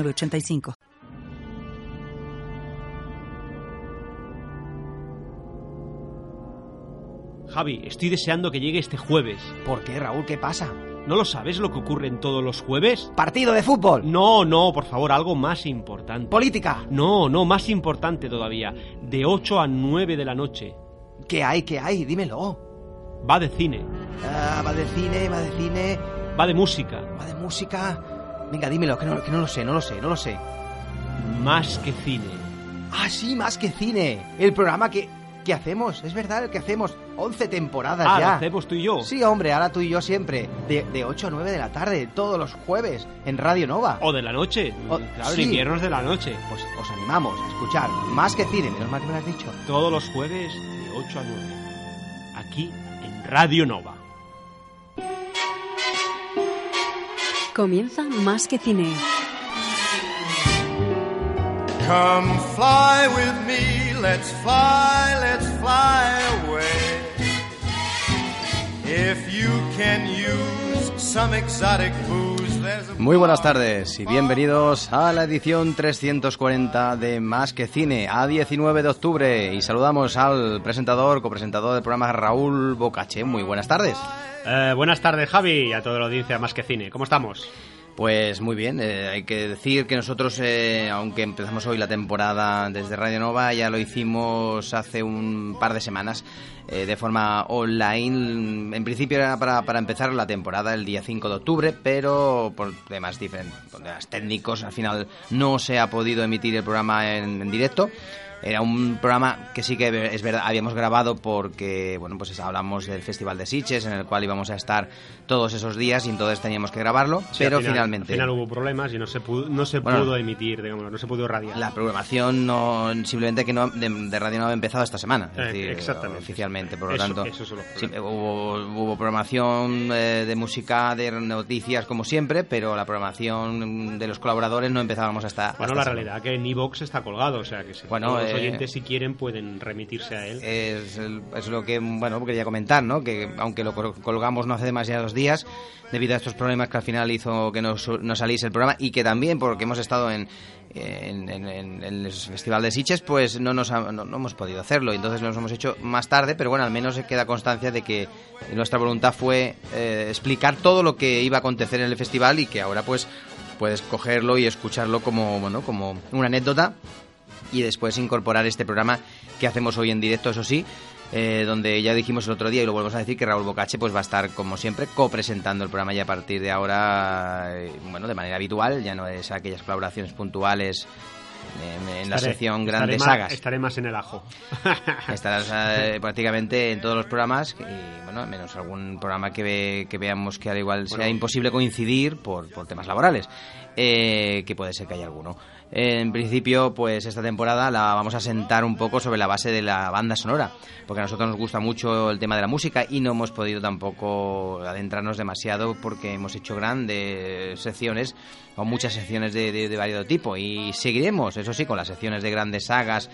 85 Javi, estoy deseando que llegue este jueves. ¿Por qué, Raúl? ¿Qué pasa? ¿No lo sabes lo que ocurre en todos los jueves? ¿Partido de fútbol? No, no, por favor, algo más importante. ¿Política? No, no, más importante todavía. De 8 a 9 de la noche. ¿Qué hay? ¿Qué hay? Dímelo. Va de cine. Ah, va de cine, va de cine. Va de música. Va de música. Venga, dímelo, que no, que no lo sé, no lo sé, no lo sé. Más que cine. Ah, sí, más que cine. El programa que, que hacemos, es verdad, el que hacemos. 11 temporadas ah, ya. lo hacemos tú y yo. Sí, hombre, ahora tú y yo siempre. De, de 8 a 9 de la tarde, todos los jueves, en Radio Nova. O de la noche. O- claro, sí. en inviernos de la noche. Pues os animamos a escuchar más que cine, menos mal que me lo has dicho. Todos los jueves de 8 a 9. Aquí en Radio Nova. Comienza Más que Cine. Come fly with me, let's fly, let's fly away. If you can use some exotic booze, there's a Muy buenas tardes y bienvenidos a la edición 340 de Más que Cine, a 19 de octubre. Y saludamos al presentador, copresentador del programa Raúl Bocache. Muy buenas tardes. Eh, buenas tardes, Javi, y a toda la audiencia más que cine. ¿Cómo estamos? Pues muy bien, eh, hay que decir que nosotros, eh, aunque empezamos hoy la temporada desde Radio Nova, ya lo hicimos hace un par de semanas eh, de forma online. En principio era para, empezar la temporada el día 5 de octubre, pero por temas diferentes, temas técnicos, al final no se ha podido emitir el programa en directo. Era un programa que sí que es verdad, habíamos grabado porque, bueno, pues hablamos del Festival de Sitges, en el cual íbamos a estar todos esos días y entonces teníamos que grabarlo, Sí, pero al final- finalmente... Al final hubo problemas y no se pudo, no se Bueno. pudo emitir, digamos, no se pudo radiar. La programación no simplemente que no de, de radio no ha empezado esta semana, es Eh, decir, exactamente. oficialmente, por lo Eso- tanto los sí, hubo, hubo programación eh, de música, de noticias como siempre, pero la programación de los colaboradores no empezábamos hasta Bueno, hasta la realidad que en Evox está colgado, o sea que si Bueno, todos los eh, oyentes si quieren pueden remitirse a él. es, lo que bueno quería comentar no que aunque lo col- colgamos no hace demasiados días debido a estos problemas que al final hizo que no, no saliese el programa y que también porque hemos estado en en, en- en- en el festival de Sitges pues no nos ha- no, no hemos podido hacerlo. Entonces lo hemos hecho más tarde pero bueno al menos queda constancia de que nuestra voluntad fue eh, explicar todo lo que iba a acontecer en el festival y que ahora pues puedes cogerlo y escucharlo como bueno como una anécdota y después incorporar este programa que hacemos hoy en directo, eso sí, eh, donde ya dijimos el otro día y lo volvemos a decir que Raúl Bocache pues va a estar como siempre copresentando el programa y a partir de ahora, eh, bueno, de manera habitual, ya no es aquellas colaboraciones puntuales en, en la sección grandes más- sagas. Estaré más en el ajo. Estarás eh, prácticamente en todos los programas y, bueno, menos algún programa que, ve- que veamos que al igual sea imposible coincidir por, por temas laborales, eh, que puede ser que haya alguno. En principio, pues esta temporada la vamos a sentar un poco sobre la base de la banda sonora, porque a nosotros nos gusta mucho el tema de la música y no hemos podido tampoco adentrarnos demasiado porque hemos hecho grandes secciones o muchas secciones de, de, de variado tipo y seguiremos, eso sí, con las secciones de grandes sagas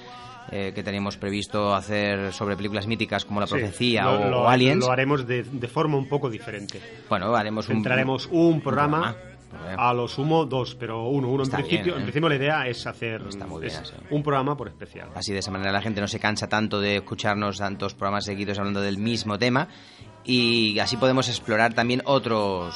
eh, que teníamos previsto hacer sobre películas míticas como La Sí, Profecía lo- o, lo- Aliens. Lo haremos de, de forma un poco diferente. Bueno, haremos un... Un programa, programa. A lo sumo dos, pero uno. uno en, principio, bien, ¿eh? en principio la idea es hacer bien, es sí. un programa por especial. Así de esa manera la gente no se cansa tanto de escucharnos tantos programas seguidos hablando del mismo tema y así podemos explorar también otros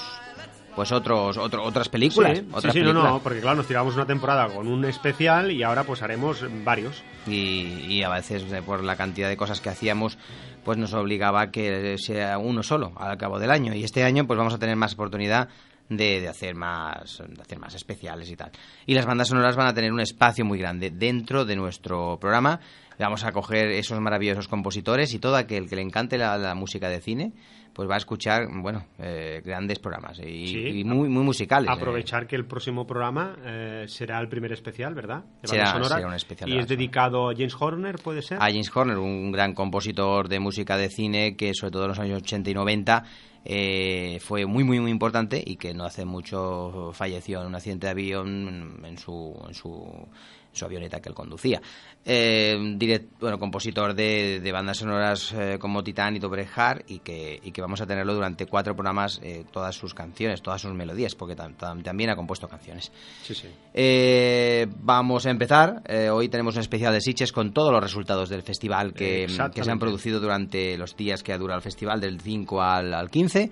pues otros otro- otras películas, Sí, sí, otras sí, no, películas. no, porque claro, nos tiramos una temporada con un especial y ahora pues haremos varios. y, y a veces eh, por la cantidad de cosas que hacíamos pues nos obligaba a que sea uno solo al cabo del año y este año pues vamos a tener más oportunidad de, de hacer más de hacer más especiales y tal. Y las bandas sonoras van a tener un espacio muy grande dentro de nuestro programa. Vamos a coger esos maravillosos compositores y todo aquel que le encante la, la música de cine, pues va a escuchar, bueno, eh, grandes programas y, Sí. y muy, muy musicales. eh. Aprovechar que el próximo programa eh, será el primer especial, ¿verdad? De Será- sonora. será un especial de Y es dedicado a James Horner, ¿puede ser? a James Horner, un gran compositor de música de cine que sobre todo en los años 80 y 90 eh, fue muy muy muy importante y que no hace mucho falleció en un accidente de avión en su, en su, su avioneta que él conducía. Eh, direct- bueno, compositor de, de bandas sonoras eh, como Titán y Dobrejar y que, y que vamos a tenerlo durante cuatro programas eh, todas sus canciones, todas sus melodías, porque tam- tam- también ha compuesto canciones. Sí, sí. Eh, vamos a empezar. Hoy tenemos un especial de Sitges con todos los resultados del festival que, que se han producido durante los días que ha durado el festival, del 5 al, al 15.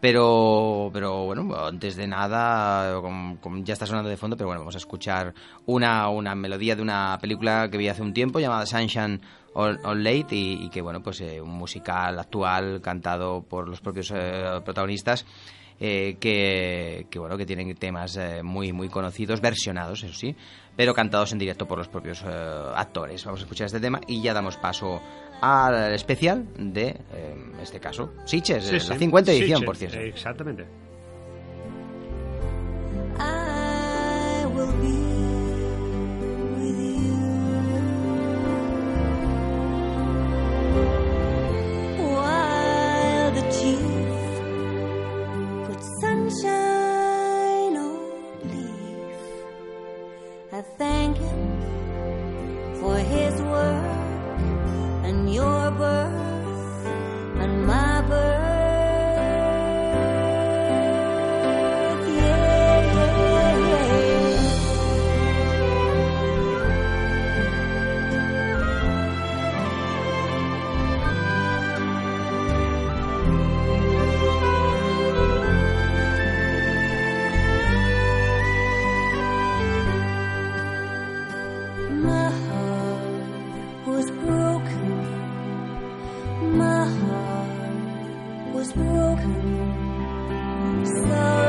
Pero, pero bueno, antes de nada, com- ya está sonando de fondo, pero bueno, vamos a escuchar una, una melodía de una película que vi hace un tiempo llamada Sunshine on, Late y, y que bueno, pues eh, un musical actual cantado por los propios eh, protagonistas eh, que, que, bueno que tienen temas eh, muy muy conocidos versionados eso sí pero cantados en directo por los propios eh, actores. Vamos a escuchar este tema y ya damos paso al especial de eh, en este caso Sitges Sí, eh, sí. la 50 edición por cierto Exactamente. Was broken. So,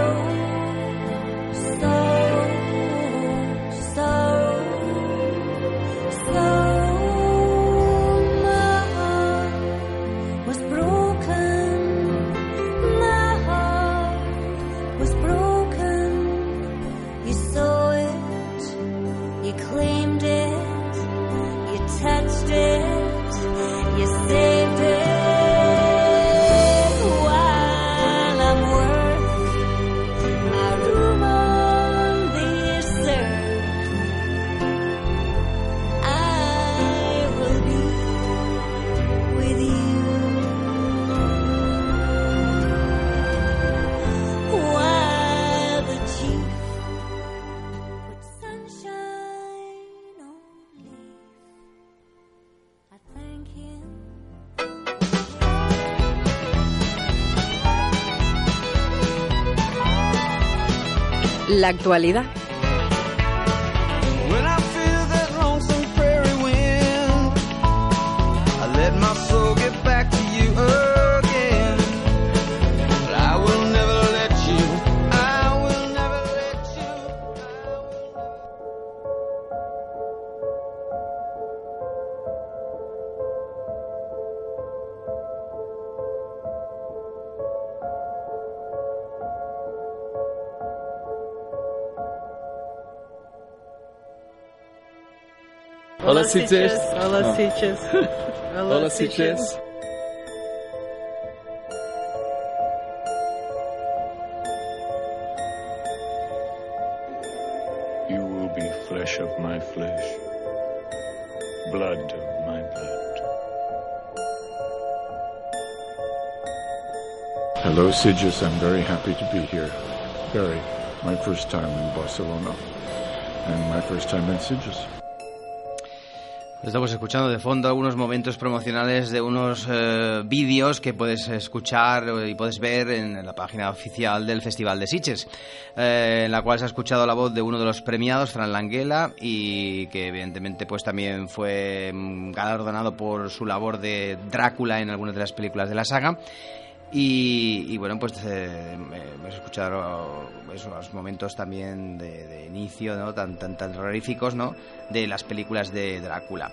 La actualidad. Hola, Sitges. Hola, Sitges. Hola, ah. Sitges. You will be flesh of my flesh, blood of my blood. Hello, Sitges. I'm very happy to be here. Very. My first time in Barcelona. And my first time in Sitges. Estamos escuchando de fondo algunos momentos promocionales de unos eh, vídeos que puedes escuchar eh, y puedes ver en la página oficial del Festival de Sitges, eh, en la cual se ha escuchado la voz de uno de los premiados, Fran Languela, y que evidentemente pues también fue mm, galardonado por su labor de Drácula en algunas de las películas de la saga. Y, bueno, pues eh, hemos escuchado esos momentos también de, inicio, ¿no? Tan, tan, tan terroríficos, ¿no? De las películas de Drácula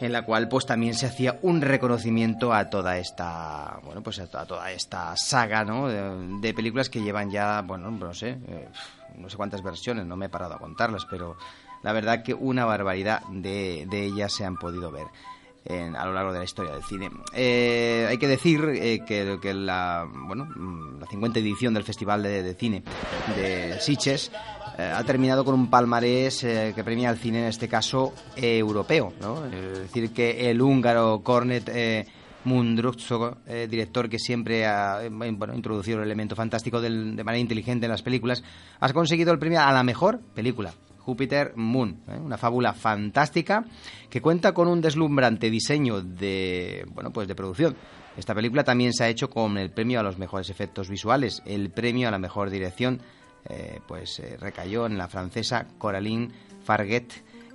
en la cual pues también se hacía un reconocimiento a toda esta bueno pues a, to- a toda esta saga ¿no? de, de películas que llevan ya bueno no sé eh, no sé cuántas versiones no me he parado a contarlas pero la verdad que una barbaridad de, de ellas se han podido ver en- a lo largo de la historia del cine. Eh, hay que decir eh, que, la, bueno, mm, la 50 edición del Festival de, Cine de Sitges eh, ha terminado con un palmarés eh, que premia al cine, en este caso, europeo. ¿no? Es decir, que el húngaro Cornet eh, Mundruczó, eh, director que siempre ha bueno, introducido el elemento fantástico del- de manera inteligente en las películas, ha conseguido el premio a la mejor película. Júpiter Moon, ¿eh? una fábula fantástica que cuenta con un deslumbrante diseño de, bueno, pues de producción. Esta película también se ha hecho con el premio a los mejores efectos visuales, el premio a la mejor dirección, eh, pues eh, recayó en la francesa Coraline Farguet,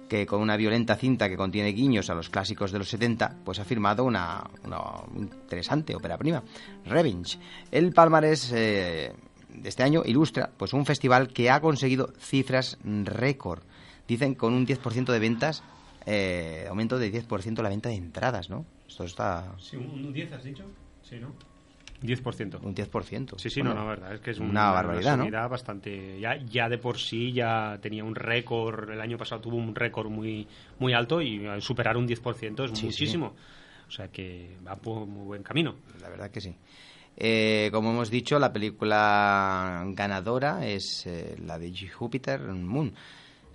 que con una violenta cinta que contiene guiños a los clásicos de los 70, pues ha firmado una, una interesante ópera prima, Revenge. El palmarés de este año ilustra pues un festival que ha conseguido cifras récord. Dicen con un 10% de ventas, eh, aumento de 10% la venta de entradas, ¿no? Esto está Sí, un 10 has dicho. Sí, ¿no? 10%. un 10%. Sí, sí, Bueno, no, la verdad es que es un- una barbaridad, ¿no? bastante. Ya, ya de por sí ya tenía un récord. El año pasado tuvo un récord muy, muy alto y superar un 10% es Sí, sí. muchísimo. O sea que va por muy buen camino. La verdad que sí. Eh, como hemos dicho, la película ganadora es eh, la de Jupiter Moon.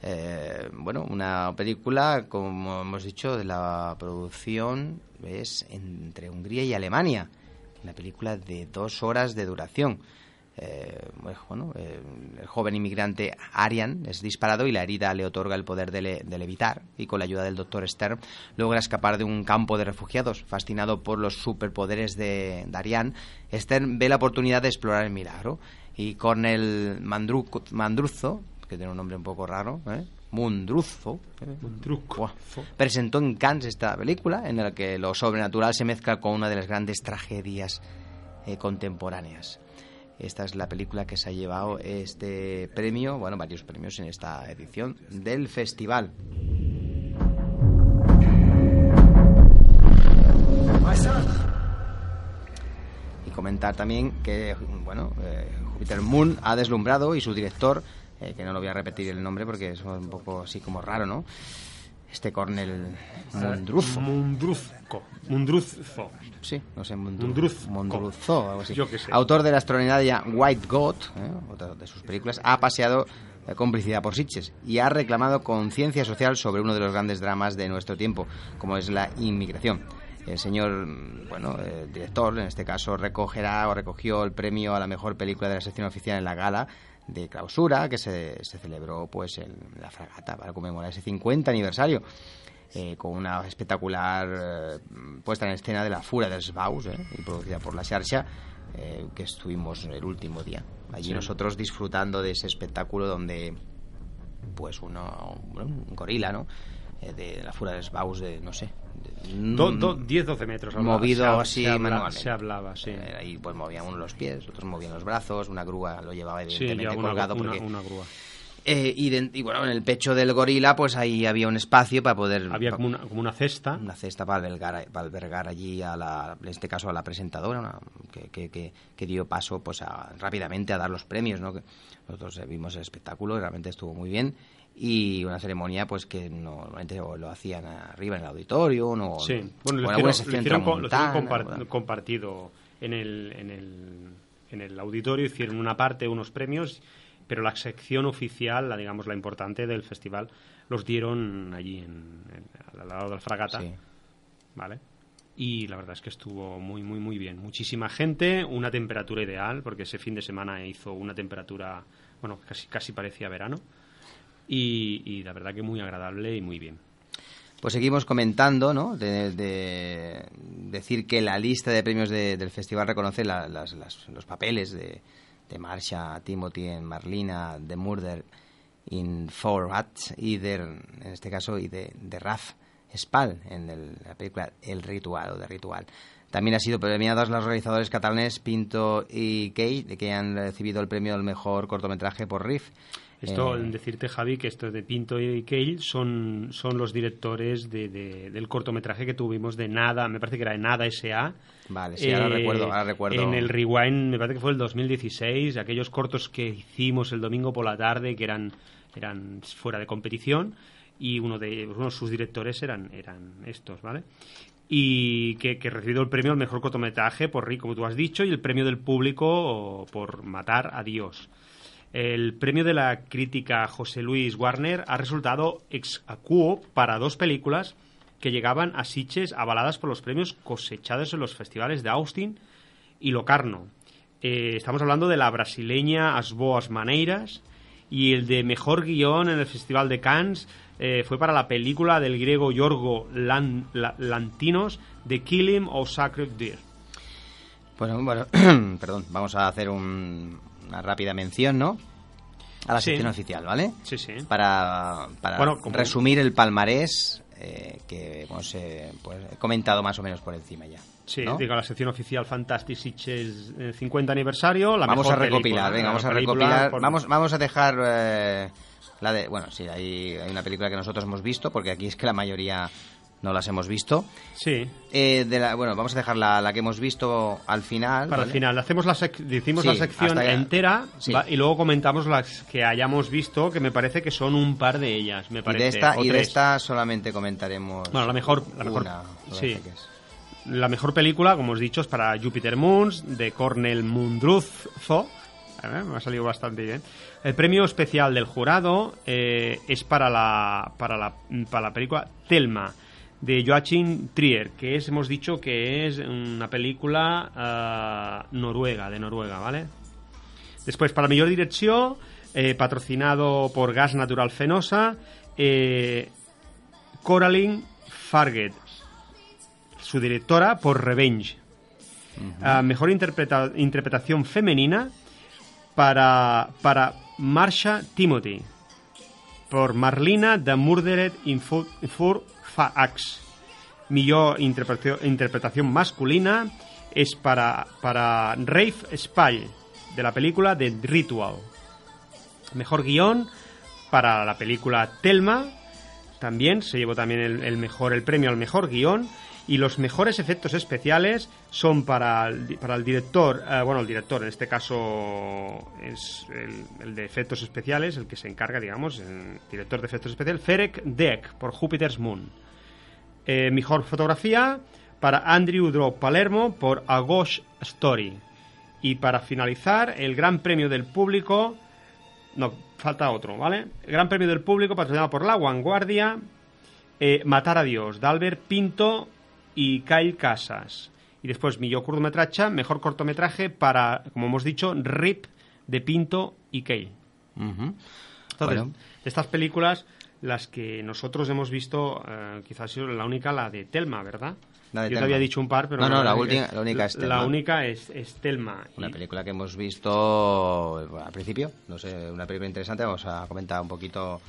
Eh, bueno, una película, como hemos dicho, de la producción es entre Hungría y Alemania. Una película de dos horas de duración. Eh, bueno, eh, el joven inmigrante Arian es disparado y la herida le otorga el poder de, le- de levitar y con la ayuda del doctor Stern logra escapar de un campo de refugiados. Fascinado por los superpoderes de, de Arian, Stern ve la oportunidad de explorar el milagro y Cornel Mandru- Mandruzzo, que tiene un nombre un poco raro, ¿eh? Mundruzzo, ¿eh? Presentó en Cannes esta película en la que lo sobrenatural se mezcla con una de las grandes tragedias contemporáneas. Esta es la película que se ha llevado este premio, bueno, varios premios en esta edición del festival. Y comentar también que, bueno, eh, Jupiter Moon ha deslumbrado y su director, eh, que no lo voy a repetir el nombre porque es un poco así como raro, ¿no? Este Cornel. Mundruzco. Mundruzzo. Sí, no sé, Mundru- Mundruzco. Mundruzzo, algo así. Yo qué sé. Autor de la extraordinaria White God, ¿eh? otra de sus películas, ha paseado eh, complicidad por Sitges y ha reclamado conciencia social sobre uno de los grandes dramas de nuestro tiempo, como es la inmigración. El señor, bueno, el director, en este caso, recogerá o recogió el premio a la mejor película de la sección oficial en la gala de clausura que se, se celebró pues en la fragata para conmemorar ese 50 aniversario eh, con una espectacular eh, puesta en escena de la Fura dels Baus, eh, y producida por la Xarxa, eh, que estuvimos el último día. Allí Sí. nosotros disfrutando de ese espectáculo donde, pues, uno, un gorila, ¿no? Eh, de la Fura dels Baus, de, no sé. de- Do- mm, do- 10-12 metros. hablaba. movido Se así se habla- manualmente. Se hablaba, sí. Eh, ahí pues movían uno los pies, otros movían los brazos, una grúa lo llevaba evidentemente colgado una- porque una grúa. eh, y, de- y bueno, en el pecho del gorila, pues ahí había un espacio para poder. Había como una, como una cesta. una cesta para albergar, para albergar allí, a la, en este caso a la presentadora, una- que, que- que- que dio paso pues a- rápidamente a dar los premios. ¿no? Que nosotros eh, vimos el espectáculo y realmente estuvo muy bien. Y una ceremonia pues que no- normalmente o lo hacían arriba en el auditorio no, Sí, bueno, o lo hicieron, lo lo compartido en el, en, el, en el auditorio, hicieron una parte, unos premios, pero la sección oficial, la digamos la importante del festival, los dieron allí en, en- al lado de la fragata, Sí. ¿vale? Y la verdad es que estuvo muy, muy, muy bien. Muchísima gente, una temperatura ideal, porque ese fin de semana hizo una temperatura, bueno, casi, casi parecía verano. Y, y la verdad que muy agradable y muy bien. Pues seguimos comentando, ¿no? De, de decir que la lista de premios de- del festival reconoce la- las- los papeles de, de Marsha Timothy en Marlina, de Murder in Four Rats y de, en este caso, y de, de Raf Spal en el- la película El Ritual o de Ritual. También ha sido premiados los realizadores catalanes Pinto y Key, que han recibido el premio al mejor cortometraje por Riff. Esto, Eh, en decirte, Javi, que estos de Pinto y Cale son, son los directores de, de- del cortometraje que tuvimos de Nada, me parece que era de Nada S.A. Vale, sí, ahora Eh, recuerdo, ahora recuerdo. En el Rewind, me parece que fue el 2016, aquellos cortos que hicimos el domingo por la tarde, que eran, eran fuera de competición, y uno de uno de sus directores eran, eran estos, ¿vale? Y que, que recibió el premio al mejor cortometraje por Rick, como tú has dicho, y el premio del público por Matar a Dios. El premio de la crítica José Luis Warner ha resultado ex aequo para dos películas que llegaban a Sitges avaladas por los premios cosechados en los festivales de Austin y Locarno. Eh, estamos hablando de la brasileña As Boas Maneiras y el de mejor guion en el Festival de Cannes eh, fue para la película del griego Yorgo Lan- La- Lantinos The Killing of Sacred Deer. Bueno, bueno, perdón, vamos a hacer un- una rápida mención, ¿no? A la Sí. sección oficial, ¿vale? Sí, sí. Para, para Bueno, resumir el palmarés eh, que hemos eh, pues, he comentado más o menos por encima ya. Sí, ¿no? digo, la sección oficial Fantastic Sitges eh, 50 aniversario. La vamos a mejor recopilar, película, venga, vamos a recopilar. por- Vamos, vamos a dejar eh, la de. Bueno, sí, hay, hay una película que nosotros hemos visto, porque aquí es que la mayoría no las hemos visto. Sí, Eh, de la, bueno, vamos a dejar la, la que hemos visto al final. para ¿vale? el final. Hacemos la sec- decimos Sí, la sección entera sí. va- y luego comentamos las que hayamos visto, que me parece que son un par de ellas. Me Y parece, de esta, y de esta solamente comentaremos. Bueno, la mejor- la mejor- una, sí. parece que es. La mejor película, como os he dicho, es para Jupiter Moons, de Cornel Mundruzzo. A ver, me ha salido bastante bien. El premio especial del jurado eh, es para la, para, la, para la película Telma, de Joachim Trier, que es, hemos dicho que es una película ah, noruega, de Noruega, ¿vale? Después, para mejor dirección, eh, patrocinado por Gas Natural Fenosa, eh, Coraline Farget, su directora por Revenge. Ah, mejor interpreta- interpretación femenina para, para Marsha Timothy por Marlina de Murdered in Fu- Fur Fax. Millor interpretació- interpretación masculina es para, para Rafe Spall de la película The Ritual. Mejor guion para la película Telma. También se llevó también el mejor el premio al mejor guion. Y los mejores efectos especiales son para el, para el director, eh, bueno, el director en este caso es el, de efectos especiales, el que se encarga, digamos, director de efectos especiales, Ferek Deck por Jupiter's Moon. Eh, mejor fotografía para Andrew Drop Palermo por A Story. Y para finalizar, el Gran Premio del Público. No, falta otro, ¿vale? El Gran Premio del Público patrocinado por La Vanguardia. eh, Matar a Dios, de Pinto y Kyle Casas. Y después, millor cortometraje, mejor cortometraje para, como hemos dicho, RIP de Pinto y Kyle. Ujú. Entonces, Bueno. de estas películas, las que nosotros hemos visto, eh, quizás ha sido la única, la de Telma, ¿verdad? La de Yo te había dicho un par, pero No, no, la última- la única es La Thelma. única es, es Telma. Una Y- película que hemos visto eh, al principio, no sé, una película interesante. Vamos a comentar un poquito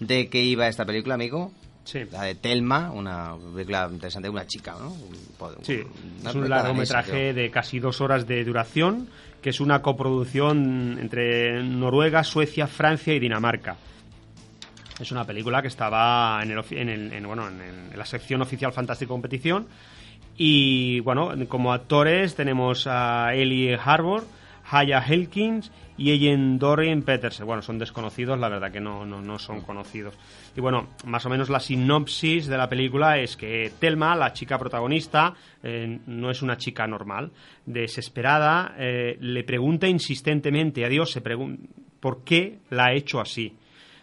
de qué iba esta película, amigo. Sí. La de Telma, una película interesante de una chica, ¿no? Un Sí, una es un largometraje de casi dos horas de duración, que es una coproducción entre Noruega, Suecia, Francia y Dinamarca. Es una película que estaba en, el, en, el- en, bueno, en, la sección oficial Fantástica Competición. Y bueno, como actores tenemos a Ellie Harbour, Haya Helkins y Ellen Dorian Petersen. Bueno, son desconocidos, la verdad que no, no, no son conocidos. Y bueno, más o menos la sinopsis de la película es que Telma, la chica protagonista, eh, no es una chica normal. Desesperada, eh, le pregunta insistentemente a Dios se por qué la ha hecho así.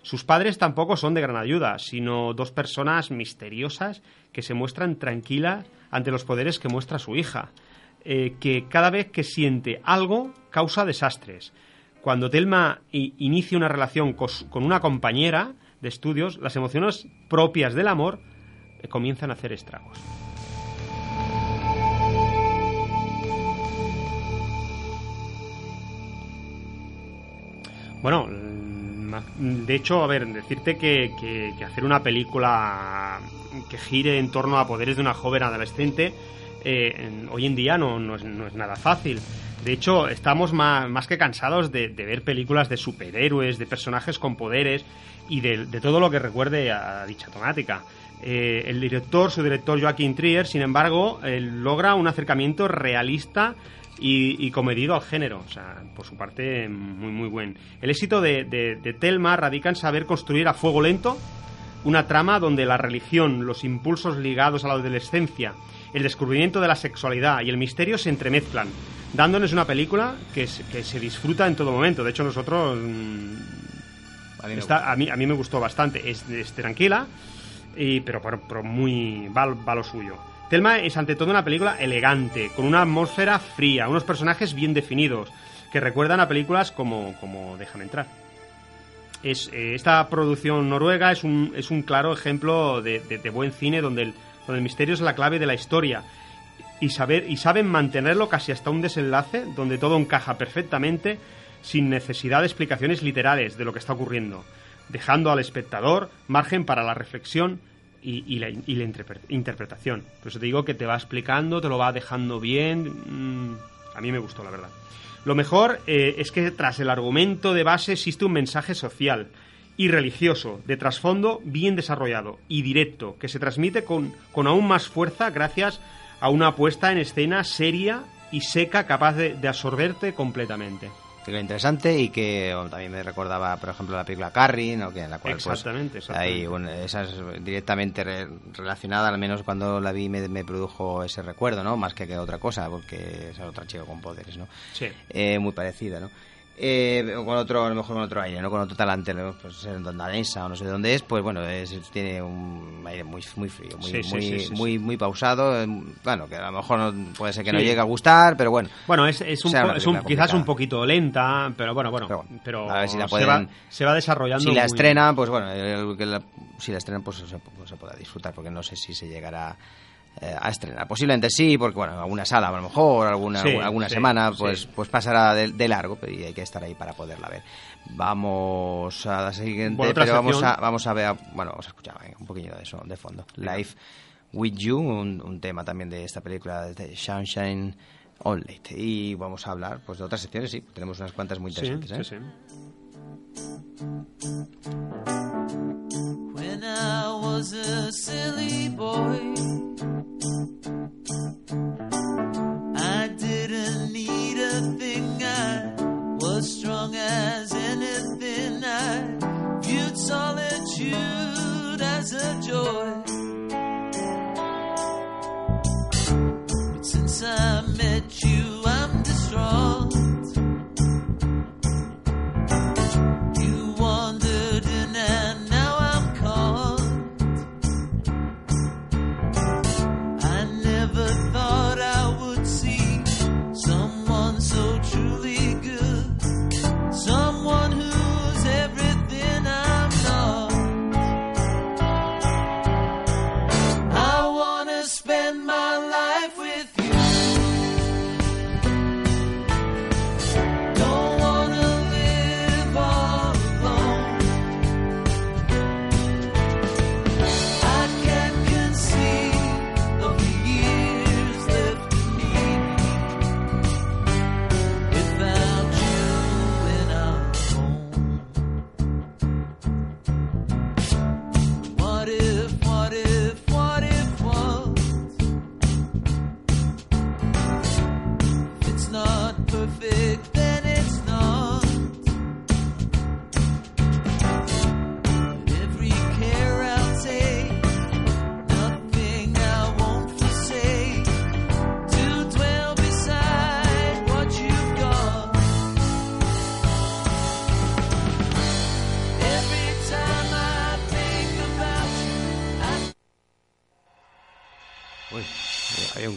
Sus padres tampoco son de gran ayuda, sino dos personas misteriosas que se muestran tranquilas ante los poderes que muestra su hija, eh, que cada vez que siente algo causa desastres. Cuando Telma inicia una relación con una compañera de estudios, las emociones propias del amor eh, comienzan a hacer estragos. Bueno, mm, de hecho, a ver, decirte que hacer una película que gire en torno a poderes de una joven adolescente eh, hoy en día no, es, nada fácil. De hecho, estamos más, que cansados de, ver películas de superhéroes, de personajes con poderes y de, todo lo que recuerde a dicha temática. Eh, el director, su director Joaquín Trier, sin embargo, logra un acercamiento realista y, y comedido al género. O sea, por su parte, muy, muy buen. El éxito de, de, de Telma radica en saber construir a fuego lento una trama donde la religión, los impulsos ligados a la adolescencia, el descubrimiento de la sexualidad y el misterio se entremezclan, dándonos una película que se, que se disfruta en todo momento. De hecho, nosotros... mm, A mí está- a, mí, a mí me gustó bastante. Es, es tranquila, y, pero, pero, pero muy... Va, va lo suyo. Telma es ante todo una película elegante, con una atmósfera fría, unos personajes bien definidos, que recuerdan a películas como, como Déjame entrar. Es, eh, esta producción noruega es un, es un claro ejemplo de, de- de buen cine donde el, donde el misterio es la clave de la historia y, saber, y saben mantenerlo casi hasta un desenlace donde todo encaja perfectamente sin necesidad de explicaciones literales de lo que está ocurriendo, dejando al espectador margen para la reflexión y, la, interpretación. Por eso te digo que te va explicando, te lo va dejando bien. mm, a mí me gustó, la verdad. Lo mejor eh, es que tras el argumento de base existe un mensaje social y religioso, de trasfondo bien desarrollado y directo, que se transmite con, con aún más fuerza gracias a una puesta en escena seria y seca capaz de, de absorberte completamente. Película interesante y que oh, también me recordaba, por ejemplo, la película Carrie, ¿no? que en la cual pues, Exactamente, exactamente. hay un- esa es directamente re- relacionada, al menos cuando la vi me, me produjo ese recuerdo, ¿no? Más que, que otra cosa, porque es otra chica con poderes, ¿no? Sí. Eh, muy parecida, ¿no? Eh, con otro, a lo mejor con otro aire, ¿no? Con otro talante, ¿no? Pues en danesa o no sé de dónde es, pues bueno, es- tiene un aire muy, muy frío, muy, Sí, sí, muy, sí, muy, muy pausado, eh, bueno, que a lo mejor no- puede ser que no llegue a gustar, pero bueno. Bueno, es, es, un, es quizás un poquito lenta, pero bueno, bueno, Pero a ver si la se, va, pueden- se va desarrollando. Si la muy- estrena, pues bueno, el si la estrenan, pues pues se podrá disfrutar, porque no sé si se llegará eh, a estrenar. Posiblemente sí, porque bueno, alguna sala a lo mejor, alguna, Sí, alguna, sí, semana, sí. pues, pues pasará de, de largo pero hay que estar ahí para poderla ver. Vamos a la siguiente, Bueno, pero vamos a, vamos a ver, bueno, vamos a escuchar venga, un poquillo de eso de fondo. Life with You, un, un tema también de esta película de Sunshine On Late. Y vamos a hablar pues de otras secciones, sí, tenemos unas cuantas muy Sí, interesantes. sí, ¿eh? When I was a silly boy. I didn't need a thing, I was strong as anything. I viewed solitude as a joy.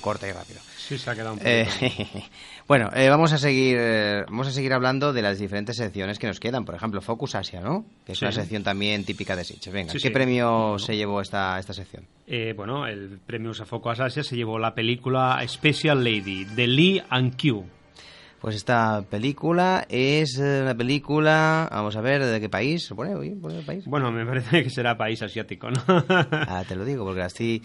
Corte ahí rápido. Sí, se ha quedado un Eh, poquito. bueno, eh, vamos a seguir eh, vamos a seguir hablando de las diferentes secciones que nos quedan. Por ejemplo, Focus Asia, ¿no? Que es Sí. una sección también típica de Sitges. Venga, Sí, ¿qué sí. premio se llevó esta, esta sección? Eh, bueno, el premio Usafoco Asia se llevó la película Special Lady de Lee and Q. Pues esta película es eh, una película, vamos a ver, ¿de qué país? ¿Se pone? ¿pone el país? Bueno, me parece que será país asiático, ¿no? Ah, te lo digo, porque así...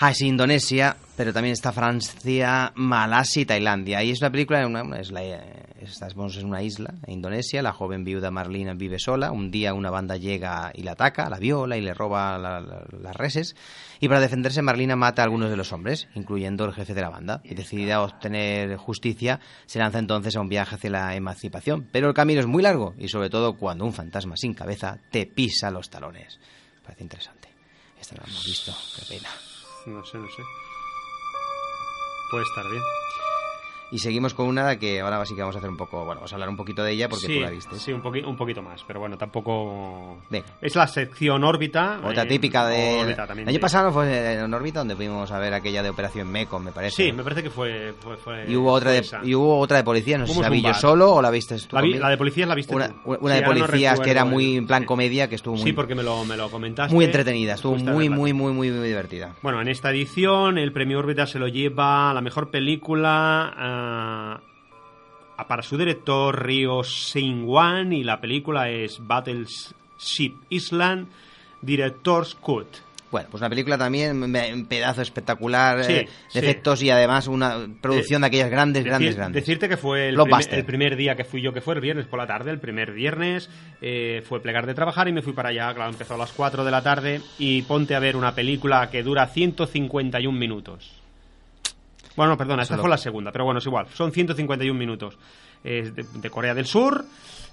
Ah, sí, Indonesia. pero también está Francia, Malasia y Tailandia. Y es una película, una, eh, estamos en una isla, en Indonesia. La joven viuda Marlina vive sola. Un día una banda llega y la ataca, la viola y le roba la- la- las reses. Y para defenderse, Marlina mata a algunos de los hombres, incluyendo el jefe de la banda. Y decidida a obtener justicia, se lanza entonces a un viaje hacia la emancipación. Pero el camino es muy largo y, sobre todo, cuando un fantasma sin cabeza te pisa los talones. Parece interesante. Esta no la hemos visto, qué pena. No sé, no sé. Puede estar bien. Y seguimos con una que ahora sí que vamos a hacer un poco, bueno, vamos a hablar un poquito de ella porque sí, tú la viste. Sí, un, poqui- un poquito más, pero bueno, tampoco... Venga. Es la sección órbita. Otra eh, típica de... órbita también, el año sí. pasado fue en órbita donde fuimos a ver aquella de Operación Meco, me parece. Sí, me parece que fue... fue- fue- Y hubo otra de, esa. y hubo otra de policía, no sé si la vi yo solo o la viste tú La, vi- la de policías la viste Una, tú. una Sí, de ahora no policías que era muy en plan comedia, que estuvo muy, Sí, porque me lo, me lo comentaste. muy entretenida, estuvo muy, muy, muy, muy, muy divertida. Bueno, en esta edición el premio Órbita se lo lleva la mejor película ah, a- para su director Ryo Seung-wan y la película es Battleship Island Director's Cut. Bueno, pues una película también, un pedazo espectacular, Sí, eh, de sí. efectos y además una producción de aquellas grandes, Decir- grandes, grandes. Decirte que fue el primer, Blockbuster. el primer día que fui yo, que fue el viernes por la tarde, el primer viernes, eh, fue plegar de trabajar y me fui para allá, claro, empezó a las 4 de la tarde y ponte a ver una película que dura 151 minutos. Bueno, no, perdona, esta fue la segunda, pero bueno, es igual, son 151 minutos. Es de, de Corea del Sur,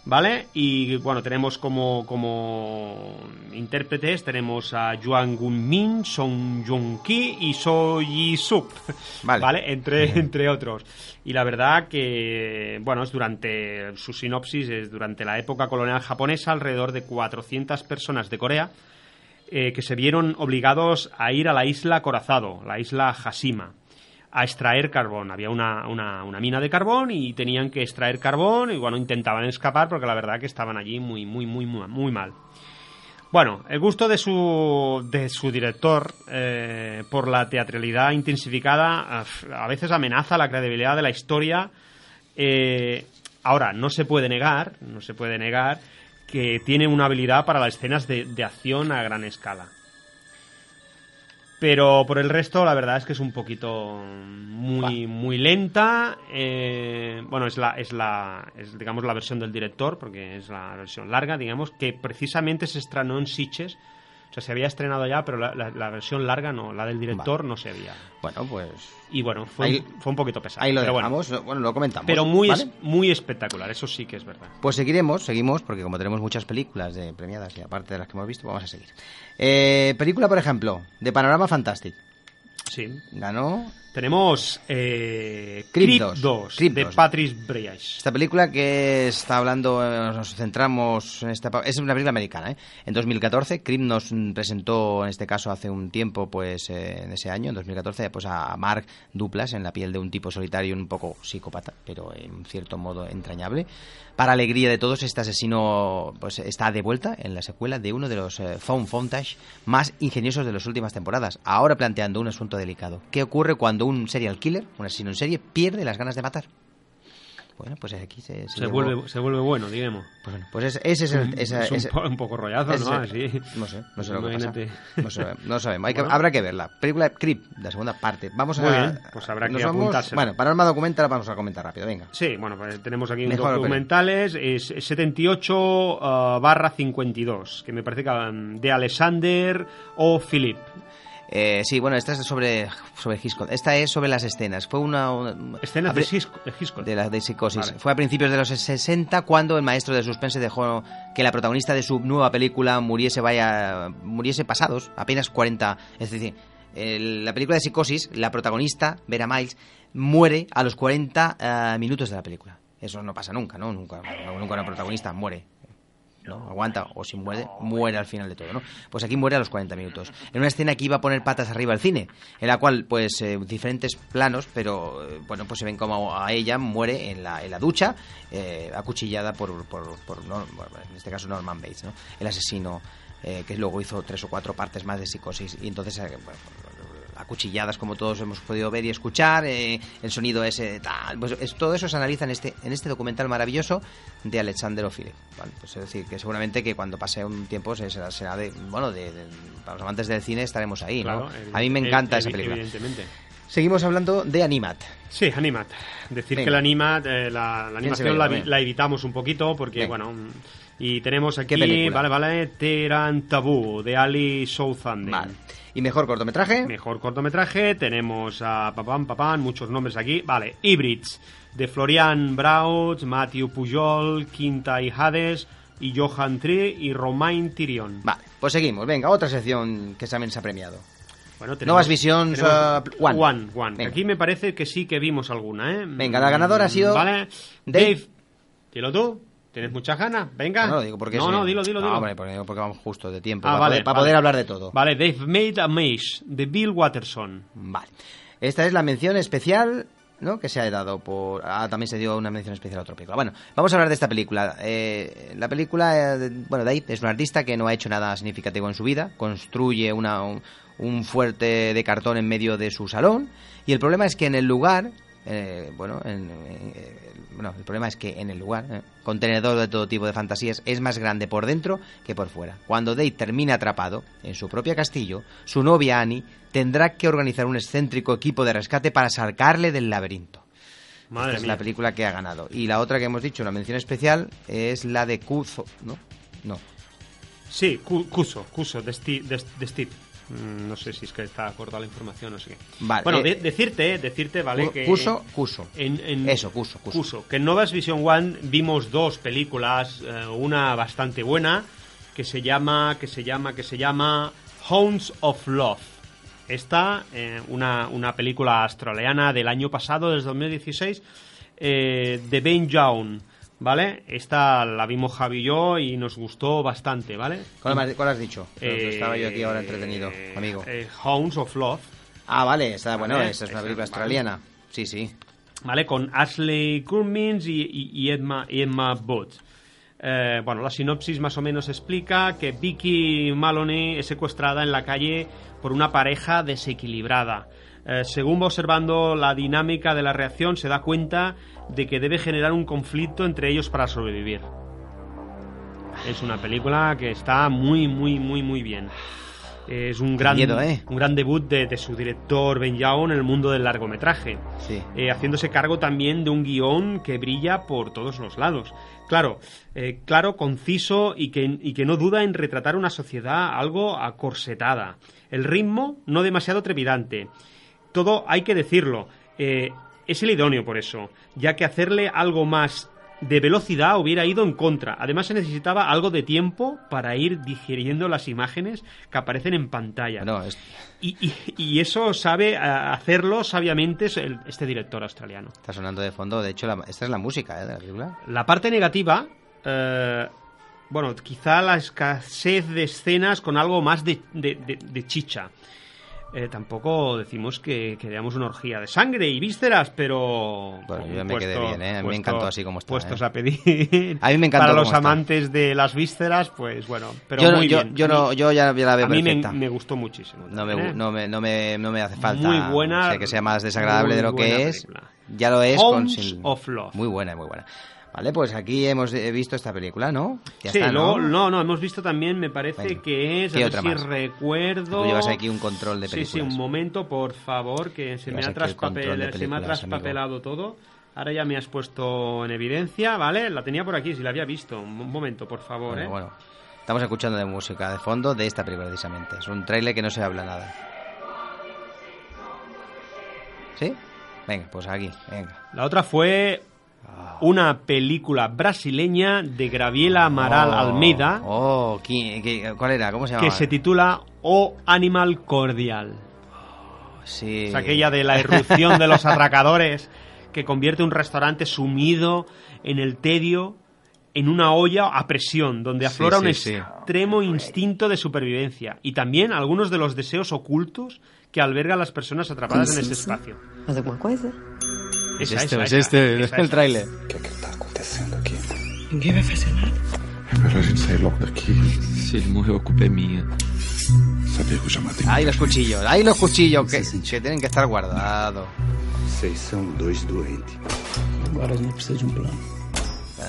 ¿vale? Y bueno, tenemos como, como intérpretes, tenemos a Juan Gun-min, Song Joong-ki y So Yi-suk, Vale. Entre, entre otros. Y la verdad que, bueno, es durante, su sinopsis es durante la época colonial japonesa, alrededor de 400 personas de Corea, eh, que se vieron obligados a ir a la isla Corazado, la isla Hashima, a extraer carbón. Había una, una, una mina de carbón y tenían que extraer carbón y bueno, intentaban escapar porque la verdad que estaban allí muy, muy, muy, muy, mal. Bueno, el gusto de su, de su director eh, por la teatralidad intensificada a veces amenaza la credibilidad de la historia. Eh, ahora, no se puede negar, no se puede negar que tiene una habilidad para las escenas de, de acción a gran escala. Pero por el resto, la verdad es que es un poquito muy, muy lenta. eh, bueno, es la, es la, es, digamos, la versión del director, porque es la versión larga, digamos, que precisamente se estrenó en Sitges. O sea, se había estrenado ya, pero la, la- la versión larga no, la del director no se había. Bueno, pues Y bueno, fue, Ahí- fue un poquito pesado. ahí lo pero bueno. dejamos, bueno, lo comentamos. Pero muy, ¿vale? es- muy espectacular, eso sí que es verdad. Pues seguiremos, seguimos, porque como tenemos muchas películas de premiadas y aparte de las que hemos visto, vamos a seguir. Eh, película, por ejemplo, de Panorama Fantastic. Sí. Ganó Tenemos eh, Creep 2, 2, Creep de 2. Patrice Breach. esta película que está hablando, eh, nos centramos en esta... Es una película americana, ¿eh? En 2014, Creep nos presentó, en este caso hace un tiempo, pues eh, en ese año, en 2014, pues a Mark Duplas en la piel de un tipo solitario un poco psicópata, pero en cierto modo entrañable. Para alegría de todos, este asesino pues está de vuelta en la secuela de uno de los eh, found footage más ingeniosos de las últimas temporadas, ahora planteando un asunto delicado. ¿Qué ocurre cuando un serial killer, un asesino en serie, pierde las ganas de matar? Bueno, pues aquí se, Se llevó- vuelve, se vuelve bueno, digamos. Pues, bueno, pues ese, ese es el... esa- es un, ese- po- un poco rollazo, ese ¿no? Así. no sé, no sé lo que pasa. No, sé- no sabemos, hay que- Bueno. habrá que verla. Película Creep, la segunda parte. Vamos Muy a... bien, pues habrá que apuntársela. Bueno, Panorama Documental la vamos a comentar rápido, venga. Sí, bueno, pues tenemos aquí un Mejor documentales, es 78 ah, barra 52, que me parece que de Alexander o Philip. Eh, sí, bueno, esta es sobre, sobre Hitchcock. Esta es sobre las escenas. Fue una... una- Escenas de Hitchcock- de la de psicosis. Vale. Fue a principios de los 60 cuando el maestro de suspense dejó que la protagonista de su nueva película muriese vaya muriese pasados apenas 40, es decir, el- la película de psicosis, la protagonista Vera Miles muere a los 40 eh, minutos de la película. Eso no pasa nunca, ¿no? Nunca, nunca una protagonista muere. ¿No? Aguanta, o si muere, muere al final de todo, ¿no? Pues aquí muere a los 40 minutos. En una escena que iba a poner patas arriba al cine, en la cual, pues, eh, diferentes planos, pero, eh, bueno, pues se ven como a ella muere en la, en la ducha, eh, acuchillada por, por, en este caso Norman Bates, ¿no? El asesino eh, que luego hizo tres o cuatro partes más de psicosis. Y entonces, eh, bueno, acuchilladas como todos hemos podido ver y escuchar, eh, el sonido ese tal, pues es- todo eso se analiza en este en este documental maravilloso de Alexander. ¿vale? Pues es decir, que seguramente que cuando pase un tiempo se- será, será de, bueno, de, de- para los amantes del cine estaremos ahí, ¿no? Claro, A mí me encanta evi- esa película. Evidentemente. Seguimos hablando de Animat. Sí, Animat. Decir Venga. que la Animat, eh, la, la ¿Quién se animación la, la evitamos un poquito porque, Venga. bueno, y tenemos aquí, vale, vale, Tabú, de Ali Southampton. Vale. ¿Y mejor cortometraje? Mejor cortometraje, tenemos a Papam Papam, muchos nombres aquí. Vale, Hybrids, de Florian Braut, Matthew Pujol, Quinta y Hades, y Johan Tree y Romain Tirion. Vale, pues seguimos. Venga, otra sección que también se ha premiado. Bueno, Nuevas Visions, tenemos- uh, One. One, One. Aquí me parece que sí que vimos alguna, ¿eh? Venga, la ganadora ha sido Vale. Dave. Dave, dilo tú. ¿Tienes muchas ganas? Venga. No, lo digo porque no, sí. no, dilo, dilo, No, dilo. hombre, porque, porque vamos justo de tiempo. Ah, para vale, poder, para vale. poder hablar de todo. Vale, They've Made a Maze, de Bill Watterson. Vale. Esta es la mención especial, ¿no? Que se ha dado por... Ah, también se dio una mención especial a otra película. Bueno, vamos a hablar de esta película. Eh, la película, eh, bueno, Dave es un artista que no ha hecho nada significativo en su vida. Construye una, un, un fuerte de cartón en medio de su salón. Y el problema es que en el lugar... eh, bueno, en- en- eh, bueno, el problema es que en el lugar, eh, contenedor de todo tipo de fantasías, es más grande por dentro que por fuera. Cuando Dave termina atrapado en su propio castillo, su novia Annie tendrá que organizar un excéntrico equipo de rescate para sacarle del laberinto. Madre Esta es mía. la película que ha ganado. Y la otra que hemos dicho, una mención especial, es la de Kuzo, ¿no? No. Sí, Cu- Cuso, Cuso, de, Sti- de, de Steve. Mm, No sé si es que está acordada la información, no sé qué. Vale, Bueno, eh, de- decirte, decirte, ¿vale? Que Cuso, Cuso. En, en- Eso, Cuso, Cuso. Que en Novas Vision One vimos dos películas, eh, una bastante buena, que se llama, que se llama, que se llama Hounds of Love. Esta, eh, una, una película australiana del año pasado, desde 2016, eh, de Ben Young, ¿vale? Esta la vimos Javi y yo y nos gustó bastante, ¿vale? ¿Cuál, me has- cuál has dicho? Eh, Estaba yo aquí ahora entretenido, amigo. eh, Hounds of Love. Ah, vale, está, bueno, Vale, esa es una película vale. australiana. Sí, sí. ¿vale? Con Ashley Cummins y, y- y Emma, y Emma Booth. Eh, bueno, la sinopsis más o menos explica que Vicky Maloney es secuestrada en la calle por una pareja desequilibrada. Eh, según va observando la dinámica de la reacción, se da cuenta de que debe generar un conflicto entre ellos para sobrevivir. Es una película que está muy, muy, muy, muy bien. Es un gran, miedo, ¿eh? un gran debut de, de su director Ben Young en el mundo del largometraje Sí. eh, haciéndose cargo también de un guion que brilla por todos los lados. Claro, eh, claro, conciso y que, y que no duda en retratar una sociedad algo acorsetada. El ritmo no demasiado trepidante. Todo hay que decirlo. eh, es el idóneo por eso, ya que hacerle algo más de velocidad hubiera ido en contra. Además se necesitaba algo de tiempo para ir digiriendo las imágenes que aparecen en pantalla. No, es- Y, y- y eso sabe eh, hacerlo sabiamente este director australiano. está sonando de fondo. De hecho, la- esta es la música ¿eh? de la película. La parte negativa, eh, bueno, quizá la escasez de escenas con algo más de, de- de- de chicha. Eh, tampoco decimos que queríamos una orgía de sangre y vísceras, pero... Bueno, yo me quedé bien, ¿eh? A mí me encantó así como está, Puestos ¿eh? a pedir. A mí me encantó Para los está. amantes de las vísceras, pues bueno, pero yo muy yo, bien. yo no, yo ya, la veo a mí me, perfecta. me gustó muchísimo. No me, también, gu- ¿eh? no, me, no, me, no me hace falta Muy buena- o sea, que sea más desagradable de lo que buena es. película. Ya lo es con Homes sin- of Love. Muy buena, muy buena. Vale, pues aquí hemos eh, visto esta película, ¿no? Ya sí, está, luego, ¿no? no, hemos visto también, me parece que es, a ¿Qué ver otra si más? recuerdo... Tú llevas aquí un control de Sí, sí, películas. un momento, por favor, que se me ha, traspapel- se me ha películas, traspapelado todo. Ahora ya me has puesto en evidencia, ¿vale? La tenía por aquí, si la había visto. Un momento, por favor, Bueno, ¿eh? bueno. Estamos escuchando de música de fondo de esta película precisamente. Es un tráiler que no se habla nada. ¿Sí? Venga, pues aquí, venga. La otra fue una película brasileña de Graviela Amaral Oh, Almeida Oh, ¿qui- qui- ¿cuál era? ¿Cómo se llama? que se titula O Animal Cordial. Sí. Es aquella de la irrupción de los atracadores que convierte un restaurante sumido en el tedio en una olla a presión, donde Sí, aflora un sí, sí. extremo instinto de supervivencia y también algunos de los deseos ocultos que albergan las personas atrapadas en ese espacio. Coisa? Es Esa, este, esa, es este, esa, el tráiler. O que é que está acontecendo aqui? Ninguém vai fazer nada. É melhor a gente sair logo daqui. Se ele morreu, a culpa é minha. Sabia que eu já matei Ahí los cuchillos, ahí los cuchillos, que, que tienen que estar guardados. Vocês são dois doentes. Agora a gente precisa de um plano.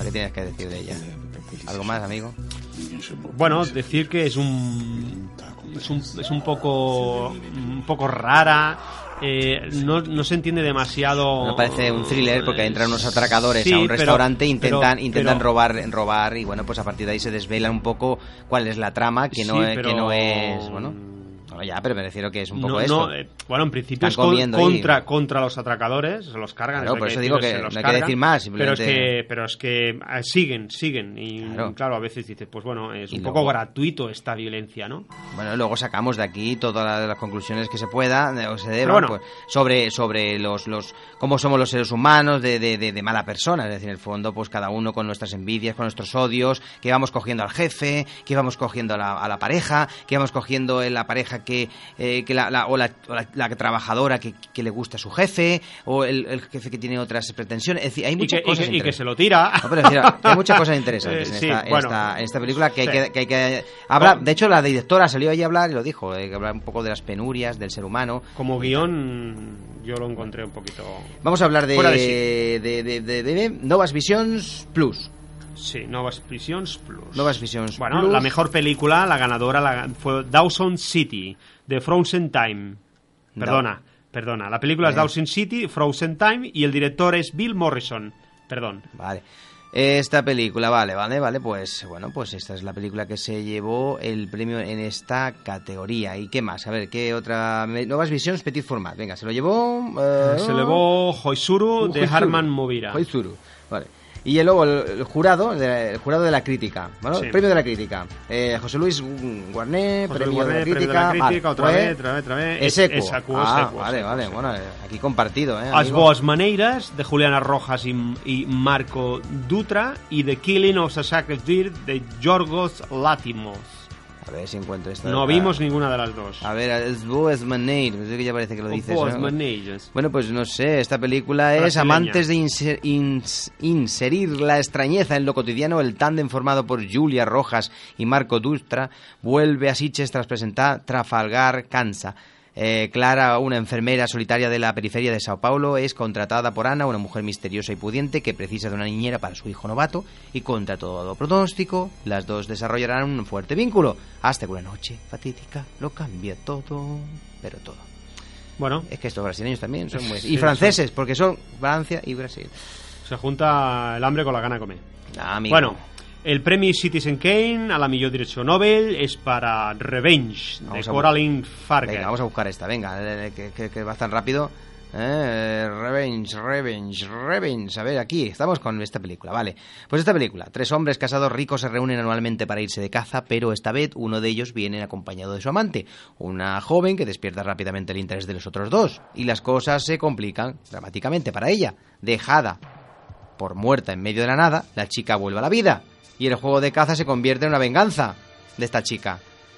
¿Qué tienes que decir de ella? ¿Algo más, amigo? Bueno, decir que es un es un, es un poco un poco rara, eh, no, no se entiende demasiado. No parece un thriller porque entran unos atracadores Sí, a un restaurante intentan, pero- intentan pero- robar, robar y bueno, pues a partir de ahí se desvela un poco cuál es la trama, que no, es, que no es, bueno, no, ya, pero me refiero que es un poco No, no, eh, bueno, en principio Están es con- contra, contra los atracadores, se los cargan. Claro, eso por eso digo que no hay que decir más, Pero es que, pero es que eh, siguen, siguen. Y Claro. claro. a veces dices, pues bueno, es Y un luego- poco gratuito esta violencia, ¿no? Bueno, luego sacamos de aquí todas la- las conclusiones que se pueda o se deban, bueno. pues, sobre, sobre los, los cómo somos los seres humanos de, de, de, de mala persona. Es decir, en el fondo, pues cada uno con nuestras envidias, con nuestros odios, que vamos cogiendo al jefe, que vamos cogiendo a la, a la pareja, que vamos cogiendo en la pareja que, eh, que la, la- o, la, o la- trabajadora que, que le gusta a su jefe, o el, el jefe que tiene otras pretensiones. Es decir, hay Y muchas que, y cosas que- y que se lo tira. No, pero es decir, hay muchas cosas interesantes Eh, en, sí, esta, en esta- en esta película que hay Sí. que, que hay que De hecho, la directora salió ahí a hablar y lo dijo, que hablar un poco de las penurias del ser humano. Como guion, yo lo encontré un poquito. Vamos a hablar de, Fuera de de, de, de- de- de Novas Visions Plus. Sí, Novas Visions Plus. Visions Bueno, Plus. la mejor película, la ganadora la- fue Dawson City, de Frozen Time. Perdona, perdona. La película es Eh. Dawson City, Frozen Time, y el director es Bill Morrison. Perdón. Vale. Esta película, vale, vale, vale, pues bueno, pues esta es la película que se llevó el premio en esta categoría. ¿Y qué más? A ver, ¿qué otra? Novas Visions Petit Format. Venga, se lo llevó... eh, Se llevó Hoizuru de. Harman Movira. Hoizuru, vale. Y luego el, el jurado, el jurado de la crítica, ¿bueno? Sí. El premio de la crítica. Eh, José Luis Guarné, José premio, de premio crítica. de la crítica, vale, otra vez, otra vez, otra vez. Es- Esecuo, ah, vale, vale. Bueno, eh, aquí compartido, ¿eh? As? Boas Maneiras, de Juliana Rojas y, y Marco Dutra, y The Killing of a Sacred Deer, de Yorgos Látimos. A ver si encuentro esta. No vimos ninguna de las dos. A ver, es Boas Maneiras, es que ya parece que lo dices. Boas ¿no? Bueno, pues no sé, esta película es amantes de inser- ins- inserir la extrañeza en lo cotidiano. El tándem formado por Julia Rojas y Marco Dustra vuelve a Sitges tras presentar Trafalgar Cansa. Eh, Clara, una enfermera solitaria de la periferia de Sao Paulo, es contratada por Ana, una mujer misteriosa y pudiente que precisa de una niñera para su hijo novato y contra todo pronóstico, las dos desarrollarán un fuerte vínculo hasta que una noche fatídica lo cambia todo, pero todo. Bueno, Es que estos brasileños también son muy... Sí, Y franceses, porque son Francia y Brasil. se junta el hambre con la gana de comer. Ah. Bueno, el premio Citizen Kane a la millor direcció Nobel es para Revenge, de Vamos a Coraline Farger. Venga, vamos a buscar esta, venga, eh, que, que- que va tan rápido. Eh, revenge, Revenge, Revenge. A ver, aquí estamos con esta película, vale. Pues esta película, tres hombres casados ricos se reúnen anualmente para irse de caza, pero esta vez uno de ellos viene acompañado de su amante, una joven que despierta rápidamente el interés de los otros dos. Y las cosas se complican dramáticamente para ella. Dejada por muerta en medio de la nada, la chica vuelve a la vida. Y el juego de caza se convierte en una venganza de esta chica.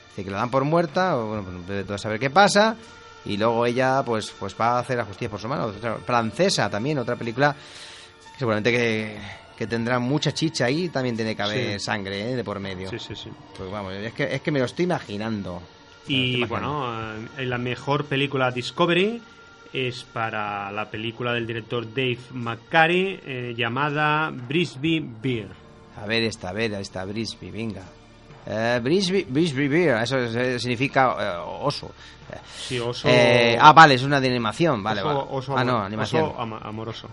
Dice que la dan por muerta, o, bueno, pues a saber qué pasa. Y luego ella, pues, pues va a hacer la justicia por su mano. Otra- francesa también, otra película que seguramente que, que tendrá mucha chicha ahí. También tiene que haber Sí. sangre ¿eh? de por medio. Sí, sí, sí. Pues vamos, es que, es que me lo estoy imaginando. Estoy Y imaginando. bueno, eh, la mejor película Discovery es para la película del director Dave McCarry eh, llamada Brisby Beer. A ver esta, a ver esta, Brisby, venga. Eh, Brisby, Brisby Beer, eso eh, significa eh, oso. Sí, oso. Eh, ah, vale, es una de animación, vale, oso, vale. oso ah, no, animación. oso amoroso.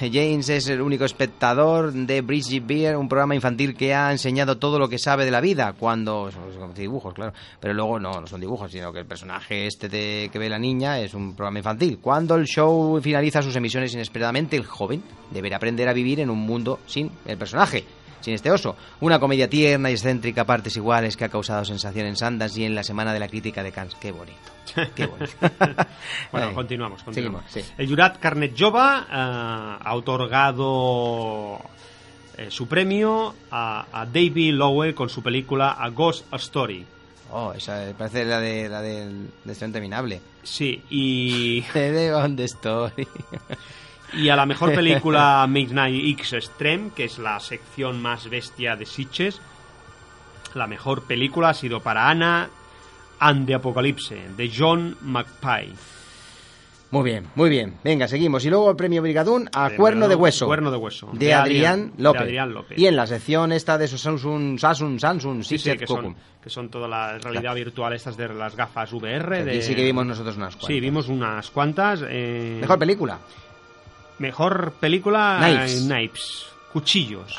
James es el único espectador de Bridget Beer, un programa infantil que ha enseñado todo lo que sabe de la vida, cuando son son dibujos, claro, pero luego no, no son dibujos, sino que el personaje este de- que ve la niña es un programa infantil. Cuando el show finaliza sus emisiones inesperadamente, el joven deberá aprender a vivir en un mundo sin el personaje. Sin este oso. Una comedia tierna y excéntrica a partes iguales que ha causado sensación en Sundance y en la Semana de la Crítica de Cannes. Qué bonito. Qué bonito. Bueno, continuamos, continuamos. sí. El Jurat Carnet Jova eh, ha otorgado eh, su premio a, a David Lowe con su película A Ghost Story. Oh, esa parece la de la del Destino Interminable. Sí, y, De On the Story. Y a la mejor película Midnight X Extreme, que es la sección más bestia de Sitches, la mejor película ha sido para Ana and the Apocalypse, de John McPie. Muy bien, muy bien. Venga, seguimos. Y luego el premio Brigadún a Cuerno de Hueso. Cuerno de Hueso. De, De Adrián, López. de Adrián López. Y en la sección esta de esos Samsung, Samsung, Samsung, Sí, que son, que son toda la realidad virtual estas de las gafas VR. Aquí de... sí que vimos nosotros unas cuantas. Sí, vimos unas cuantas. eh, Mejor película. Mejor película Knives. eh, Knives. Cuchillos.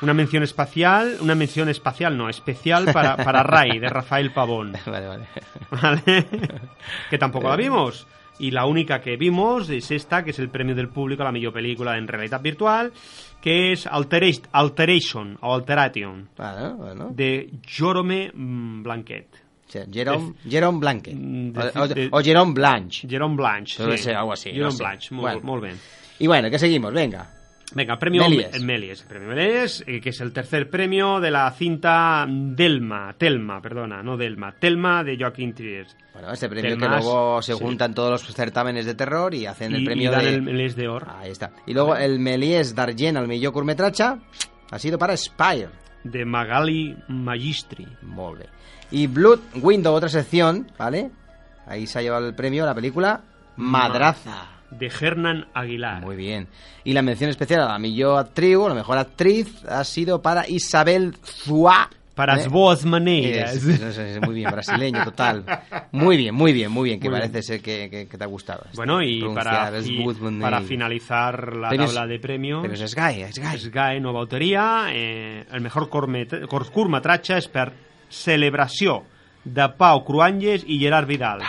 Una mención espacial, una mención espacial, no, especial para, para Ray, de Rafael Pavón. Vale, vale. ¿Vale? que tampoco la vimos. Y la única que vimos es esta, que es el premio del público a la mejor película en realidad virtual, que es Altera- Alteration o Alteration, bueno. de Jorome mm, Blanquet. Sí, Jerome, Jerome Blanque. Mm, de- o, o- de- Jerome Blanche. Jerome Blanche. Debe sí. ser algo así, Jerome no sé. Blanche, muy, Bueno. muy bien. Y bueno, que seguimos, venga. Venga, premio Méliès, el premio Méliès, eh, que es el tercer premio de la cinta Delma, Telma, perdona, no Delma, Telma de Joaquín Trier. Bueno, este premio Telmas, que luego se sí. juntan todos los certámenes de terror y hacen el Y- premio y dan de... el Méliès d'Or Ahí está. Y luego el Méliès d'Argent al millor curtmetraje ha sido para Spire. de Magali Magistri. Molt bé. Y Blood Window, otra sección, ¿vale? Ahí se ha llevado el premio la película Madraza. de Hernán Aguilar. Muy bien. Y la mención especial a la mejor actriz, la mejor actriz, ha sido para Isabel Zua. Para as boas maneiras. Es, es- es muy bien, brasileño, total. Muy bien, muy bien, muy bien, que Muy parece bien. ser que, que- que te ha gustado. Bueno, y para, es finalizar la Premios- tabla de premios... Premios Sky, Sky. Sky Nova Autoria, eh, el mejor curtmetratge és per Celebració de Pau Cruanyes y Gerard Vidal.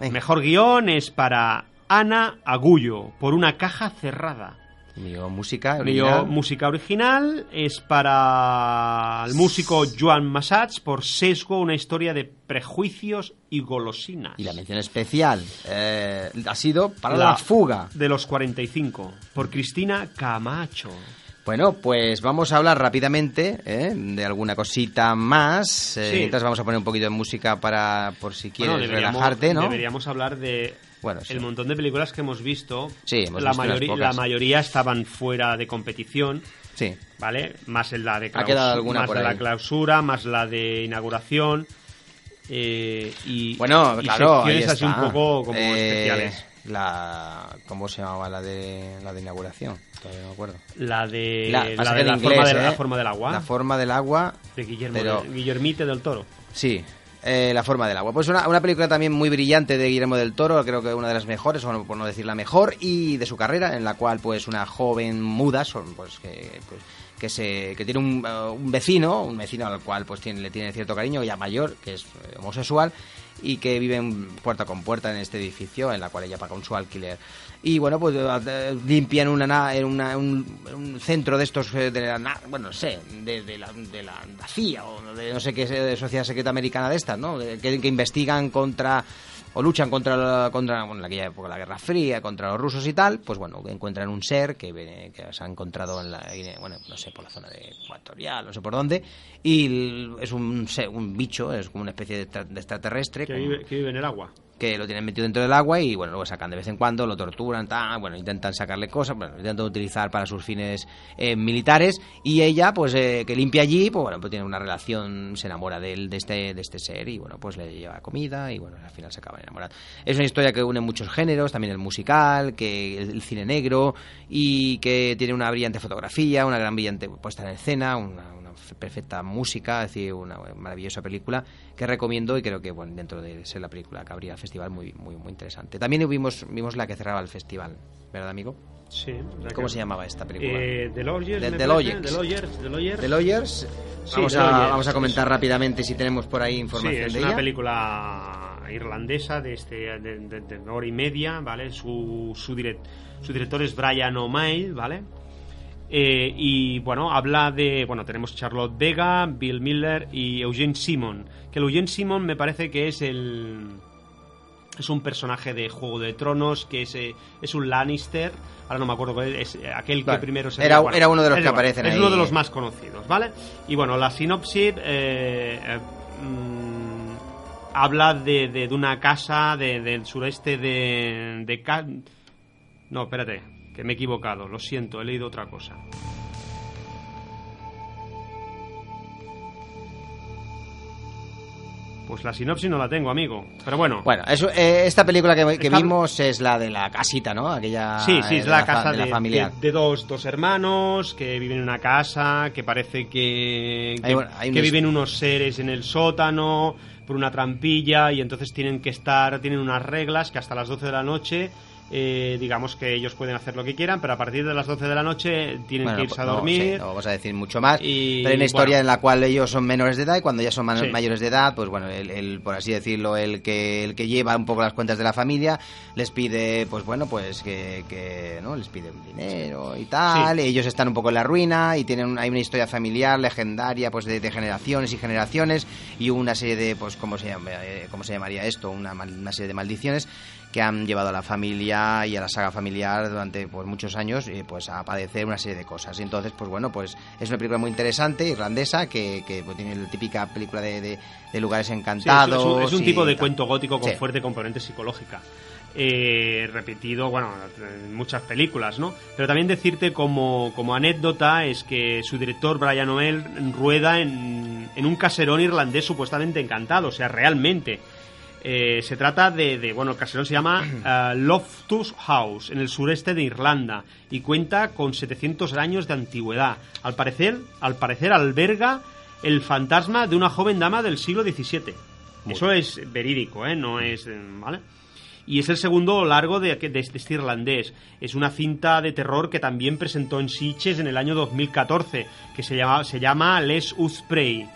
Venga. Mejor guion es para Ana Agullo, por una caja cerrada. Millor música, original. música original es para el músico Joan Massats por Sesgo, una historia de prejuicios y golosinas. Y la mención especial eh, ha sido para la, La- fuga. De los 45, por Cristina Camacho. Bueno, pues vamos a hablar rápidamente ¿eh? de alguna cosita más. Eh, Sí. Mientras vamos a poner un poquito de música para por si quieres Bueno, relajarte, ¿no? Deberíamos hablar de Bueno, sí. el montón de películas que hemos visto. Sí, hemos la, visto mayoría, la mayoría estaban fuera de competición, Sí. ¿vale? Más en la de, Ha quedado alguna más por ahí. la clausura, más la de inauguración. eh, y, Bueno, y claro, ahí así un poco como Eh, especiales. La, ¿Cómo se llamaba la de la de inauguración? Todavía no me acuerdo. La de La- de la, inglés, forma de, ¿eh? la forma del agua La forma del agua, de Guillermo pero- de- Guillermite del Toro. sí. eh, la forma del agua. Pues una, una película también muy brillante de Guillermo del Toro, creo que una de las mejores, o por no decir la mejor, y de su carrera, en la cual pues una joven muda, son, pues que pues, que se que tiene un, eh, un vecino, un vecino al cual pues tiene, le tiene cierto cariño, ya mayor, que es eh, homosexual y que vive en puerta con puerta en este edificio en la cual ella paga un su alquiler. Y bueno, pues eh, limpian una, na- en una- un, un centro de estos eh, de la, bueno, no sé, de, de la, de la CIA o de no sé qué de sociedad secreta americana de estas, ¿no? Que, que investigan contra o luchan contra, la- contra bueno, en aquella época la Guerra Fría, contra los rusos y tal, pues bueno, encuentran un ser que, que se ha encontrado en la, bueno, no sé, por la zona de ecuatorial, no sé por dónde, y es un, un bicho, es como una especie de, extra- de extraterrestre Que vive, que vive en el agua. Que lo tienen metido dentro del agua y bueno, luego sacan de vez en cuando, lo torturan, tal, bueno, intentan sacarle cosas, bueno, intentan utilizar para sus fines eh, militares y ella, pues eh, que limpia allí, pues bueno, pues tiene una relación, se enamora de él, de este, de este ser y bueno, pues le lleva comida y bueno, al final se acaba enamorando. Es una historia que une muchos géneros, también el musical, que el, cine negro y que tiene una brillante fotografía, una gran brillante puesta en escena, una, perfecta música, es decir, una maravillosa película que recomiendo y creo que bueno, dentro de ser la película que abría el festival muy muy muy interesante. También vimos vimos la que cerraba el festival, ¿verdad, amigo? Sí. ¿Cómo que- se llamaba esta película? Eh, The Lawyers. The- The parece, Lawyers. The Lawyers. The Lawyers. The Lawyers. Sí, Vamos, The a, Lawyers. vamos a comentar rápidamente si tenemos por ahí Sí, información es de una ella. película irlandesa de, este, de, de- de una hora y media, ¿vale? Su, su, direct- su director es Brian O'Mail, ¿vale? Eh, y bueno, habla de. Bueno, tenemos Charlotte Vega, Bill Miller y Eugene Simon. Que el Eugene Simon me parece que es el. Es un personaje de Juego de Tronos, que es, eh, es un Lannister. Ahora no me acuerdo cuál es, aquel que primero se Era- era uno de los es que igual, aparecen Es ahí. uno de los más conocidos, ¿vale? Y bueno, la sinopsis eh, eh, mm, habla de, de- de una casa de- del sureste de, de Ca- No, espérate, que me he equivocado, lo siento, he leído otra cosa. Pues la sinopsis no la tengo, amigo. Pero bueno. Bueno, eso, eh, esta película que, que Está- vimos es la de la casita, ¿no? Aquella. Sí, sí, eh, es de la casa de la familia. de- de dos, dos hermanos que viven en una casa, que parece que, que, Hay una- hay que una viven unos seres en el sótano por una trampilla y entonces tienen que estar, tienen unas reglas que hasta las 12 de la noche, eh, digamos que ellos pueden hacer lo que quieran, pero a partir de las 12 de la noche tienen Bueno, que irse a no, dormir. sí, no vamos a decir mucho más. Y, pero hay una historia bueno. en la cual ellos son menores de edad y cuando ya son Sí. mayores de edad, pues bueno, el, el, por así decirlo, el que el que lleva un poco las cuentas de la familia les pide, pues bueno, pues que, que no les pide un dinero y tal. Sí. y ellos están un poco en la ruina y tienen hay una historia familiar legendaria, pues de, de generaciones y generaciones y una serie de, pues cómo se llama, eh, cómo se llamaría esto, una, una serie de maldiciones que han llevado a la familia y a la saga familiar durante pues, muchos años eh, pues a padecer una serie de cosas. Y entonces, pues bueno, pues es una película muy interesante, irlandesa, que, que pues, tiene la típica película de, de- de lugares Sí, es- encantados. es, un, es un y tipo de cuento gótico con Sí. fuerte componente psicológica. Eh, repetido, bueno, en muchas películas, ¿no? Pero también decirte como, como anécdota es que su director, Brian Noel, rueda en, en un caserón irlandés supuestamente encantado, o sea, realmente. Eh, se trata de, de- bueno, el caserón se llama eh, Loftus House, en el sureste de Irlanda, y cuenta con 700 años de antigüedad. Al parecer, al parecer alberga el fantasma de una joven dama del siglo XVII. Eso es verídico, ¿eh? No es... eh, ¿Vale? Y es el segundo largo de, de este este irlandés. Es una cinta de terror que también presentó en Sitges en el año 2014, que se llama, se llama Les Us Prey.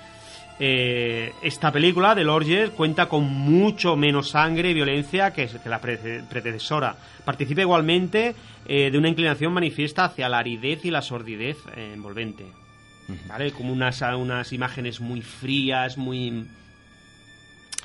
Eh, esta película de Lorges cuenta con mucho menos sangre y violencia que, la predecesora. Participa igualmente eh, de una inclinación manifiesta hacia la aridez y la sordidez eh, envolvente. ¿Vale? Como unas, unas imágenes muy frías, muy...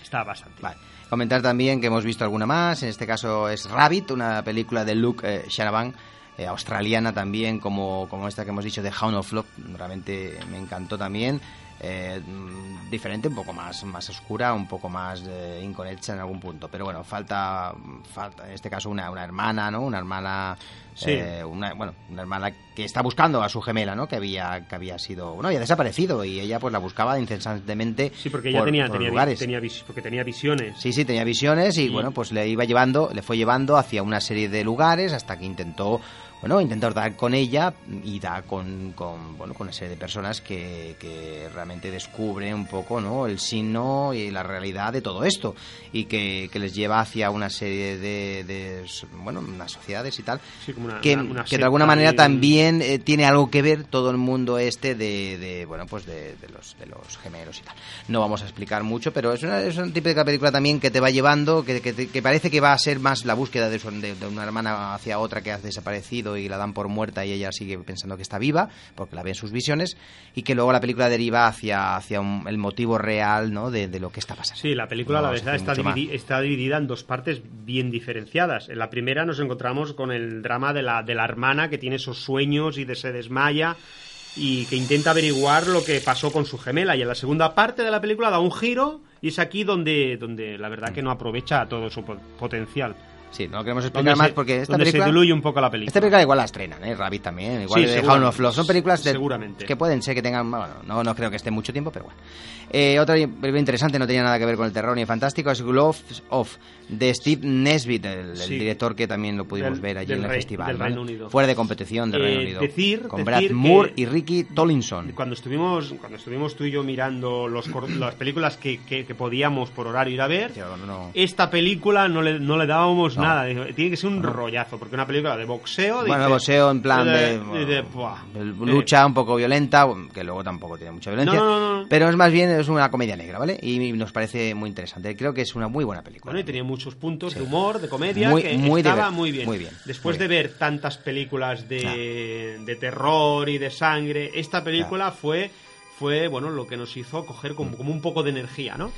Está bastante. Vale. Comentar también que hemos visto alguna más, en este caso es Rabbit, una película de Luke Shanahan, eh, australiana también, como, como esta que hemos dicho de Hound of Love, realmente me encantó también. Eh, mm, diferente, un poco más, más oscura, un poco más eh, inconexa en algún punto. Pero bueno, falta, falta en este caso una, una hermana, ¿no? Una hermana, Sí. eh, una, bueno, una hermana que está buscando a su gemela, ¿no? Que había, que había sido, bueno, había desaparecido y ella pues la buscaba incesantemente. Sí, porque ella por- tenía, por tenía, lugares. tenía porque tenía visiones. Sí, sí, tenía visiones y, Y- bueno, pues le iba llevando, le fue llevando hacia una serie de lugares hasta que intentó, bueno, intentar dar con ella y da con, con, bueno, con una serie de personas que, que realmente descubren un poco, ¿no? El signo y la realidad de todo esto y que, que les lleva hacia una serie de, de, bueno, unas sociedades y tal Sí, como una- que, una- una que de alguna manera y- también eh, tiene algo que ver todo el mundo este de, de, bueno pues de, de los de los gemelos y tal no vamos a explicar mucho pero es una, es una típica película también que te va llevando que, que, que parece que va a ser más la búsqueda de, su- de- de una hermana hacia otra que ha desaparecido y la dan por muerta y ella sigue pensando que está viva porque la ve en sus visiones y que luego la película deriva hacia hacia un- el motivo real no de, de lo que está pasando Sí, la película No la verdad está, dividi- está dividida en dos partes bien diferenciadas. En la primera nos encontramos con el drama de la, de la hermana que tiene esos sueños y de se desmaya y que intenta averiguar lo que pasó con su gemela. Y en la segunda parte de la película da un giro y es aquí donde, donde la verdad que no aprovecha todo su po- potencial. Sí no queremos explicar más se- porque esta película se diluye un poco la película. Esta película igual la estrenan, ¿eh? Rabbit también, igual Sí, de. Hound of Love. Son películas de- Seguramente. que pueden ser que tengan, bueno, no, no creo que esté mucho tiempo, pero bueno. Eh, otra película interesante, no tenía nada que ver con el terror ni el fantástico, es Gloves Off, de Steve Nesbitt, el, director que también lo pudimos Del- ver allí en el festival. Fuera de competición del Eh, Reino Unido. decir- con decir Brad Moore y Ricky Tollinson. Cuando estuvimos, cuando estuvimos tú y yo mirando los, las películas que, que- que podíamos por horario ir a ver, Tío, no- esta película no le, no le dábamos No. nada. Tiene que ser un rollazo, porque una película de boxeo. Bueno, dices- boxeo en plan de, de- de- buah. de lucha un poco violenta, que luego tampoco tiene mucha violencia, pero es más bien es una comedia negra, ¿vale? Y nos parece muy interesante. Creo que es una muy buena película. Bueno, y tenía muchos puntos de humor, de comedia, Muy- que muy estaba muy bien. muy bien, Después muy de ver tantas películas de, de terror y de sangre, esta película fue fue bueno lo que nos hizo coger como, como un poco de energía, ¿no?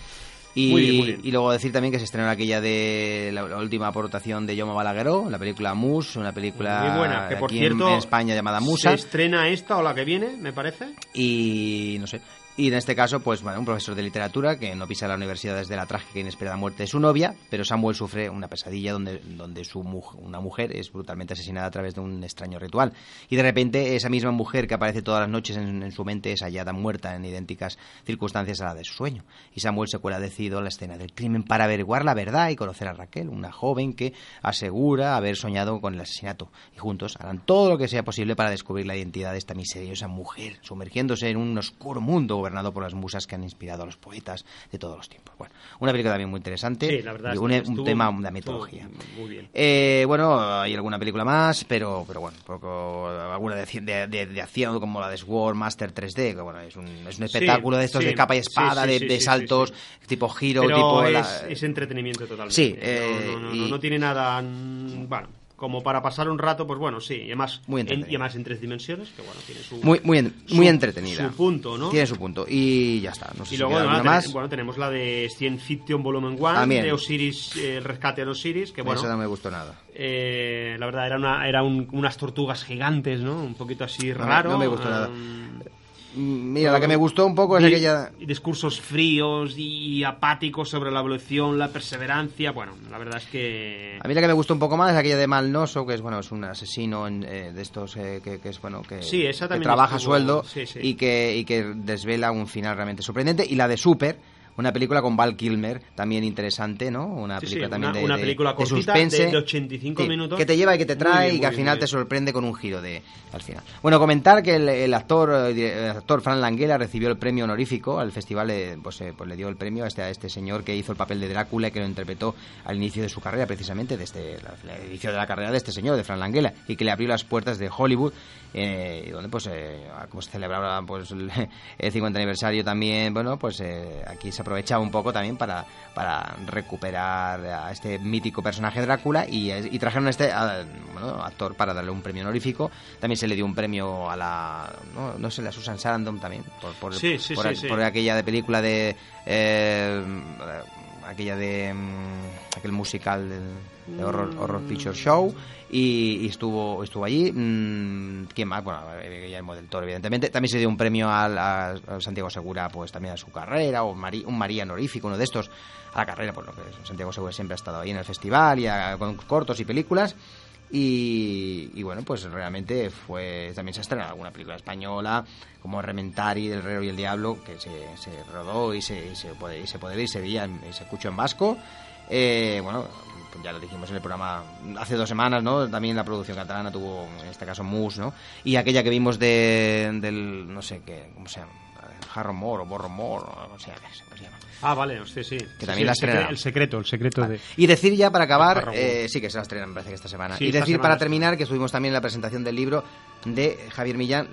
Y, Muy bien, muy bien. y luego decir también que se estrenó aquella de la, la última aportación de Jaume Balagueró, la película Mus, una película Muy buena, que por aquí en- cierto en, España llamada se Musa. estrena esta o la que viene, me parece. Y no sé. Y en este caso, pues bueno, un profesor de literatura que no pisa la universidad desde la trágica e inesperada muerte de su novia, pero Samuel sufre una pesadilla donde, donde su muj- una mujer es brutalmente asesinada a través de un extraño ritual. Y de repente esa misma mujer que aparece todas las noches en, en su mente es hallada muerta en idénticas circunstancias a la de su sueño. Y Samuel se cuela decidido a la escena del crimen para averiguar la verdad y conocer a Raquel, una joven que asegura haber soñado con el asesinato. Y juntos harán todo lo que sea posible para descubrir la identidad de esta misteriosa mujer, sumergiéndose en un oscuro mundo gobernado por las musas que han inspirado a los poetas de todos los tiempos. Bueno, una película también muy interesante Sí, la verdad y es un, que un estuvo- tema de estuvo mitología. Muy bien. Eh, bueno, hay alguna película más, pero, pero bueno, poco, alguna de, de, de- de acción como la de Sword Master 3D, que bueno, es un, es un Sí, espectáculo de estos sí, de capa y sí, espada, sí, de, sí, de sí, saltos, sí, tipo giro, Pero tipo... es, la- es entretenimiento totalmente. Sí, No, eh, no, no, no, y- no tiene nada. Bueno, como para pasar un rato, pues bueno, sí. Y además, Muy en, y además en tres dimensiones, que bueno, tiene su. Muy, muy, en- su- muy entretenida. Su punto, ¿no? Tiene su punto. Y ya está. No sé Y luego, queda bueno, más. tenemos la de Science Fiction Volumen 1 También. de Osiris, eh, el rescate de Osiris, que bueno, Eso no me gustó nada. eh, la verdad era, una, era un- unas tortugas gigantes, ¿no? Un poquito así raro. no me gustó nada. um, Mira, la que me gustó un poco es aquella... Discursos fríos y apáticos sobre la evolución, la perseverancia. Bueno, la verdad es que. A mí la que me gustó un poco más es aquella de Malnoso, que es bueno, es un asesino en, eh, de estos eh, que, que es bueno que, Sí, esa que también trabaja estuvo- sueldo sí, sí. y que y que desvela un final realmente sorprendente y la de Super una película con Val Kilmer, también interesante, ¿no? Una Sí, sí, película también una- de, una de- película de cortita, suspense. de- de 85 Sí, minutos. Que te lleva y que te trae bien, y que al final bien, te sorprende con un giro de al final. Bueno, comentar que el, el actor eh, el actor Fran Langella recibió el premio honorífico al festival, eh, pues, eh, pues le dio el premio a este, a este señor que hizo el papel de Drácula y que lo interpretó al inicio de su carrera, precisamente desde la- el inicio de la carrera de este señor, de Fran Langella, y que le abrió las puertas de Hollywood, eh, y donde pues eh, como se celebraba pues el, el 50 aniversario también, bueno, pues eh, aquí se aprovechaba un poco también para, para recuperar a este mítico personaje Drácula y, y trajeron a este a- bueno, actor para darle un premio honorífico. También se le dio un premio a la, no, no sé, la Susan Sarandon también, por, por, Sí, sí, por, sí, a- sí. por aquella de película de... eh, aquella de mm, aquel musical del- de horror, horror picture show y, estuvo estuvo allí. Mm, quién más bueno Guillermo del Toro evidentemente. También se dio un premio al, a, Santiago Segura pues también a su carrera o Mari- un María honorífico uno de estos a la carrera por lo que Santiago Segura siempre ha estado ahí en el festival y a- con cortos y películas. Y, bueno, pues realmente fue también se ha estrenado alguna película española como Rementari del Herrero y el Diablo que se, se rodó y se, y se puede y se puede ver y se veía y se escuchó en vasco. Eh, bueno ya lo dijimos en el programa hace dos semanas no también la producción catalana tuvo en este caso Mus no y aquella que vimos de, del no sé qué cómo se llama Harro Mor o Borro Mor o se llama Ah, vale, usted sí. Que Sí, también sí, la el, secreto, el secreto de. Y decir ya para acabar, eh, sí que se la estrenan, me parece que esta semana. Sí, y decir semana para sí. terminar que estuvimos también en la presentación del libro de Javier Millán,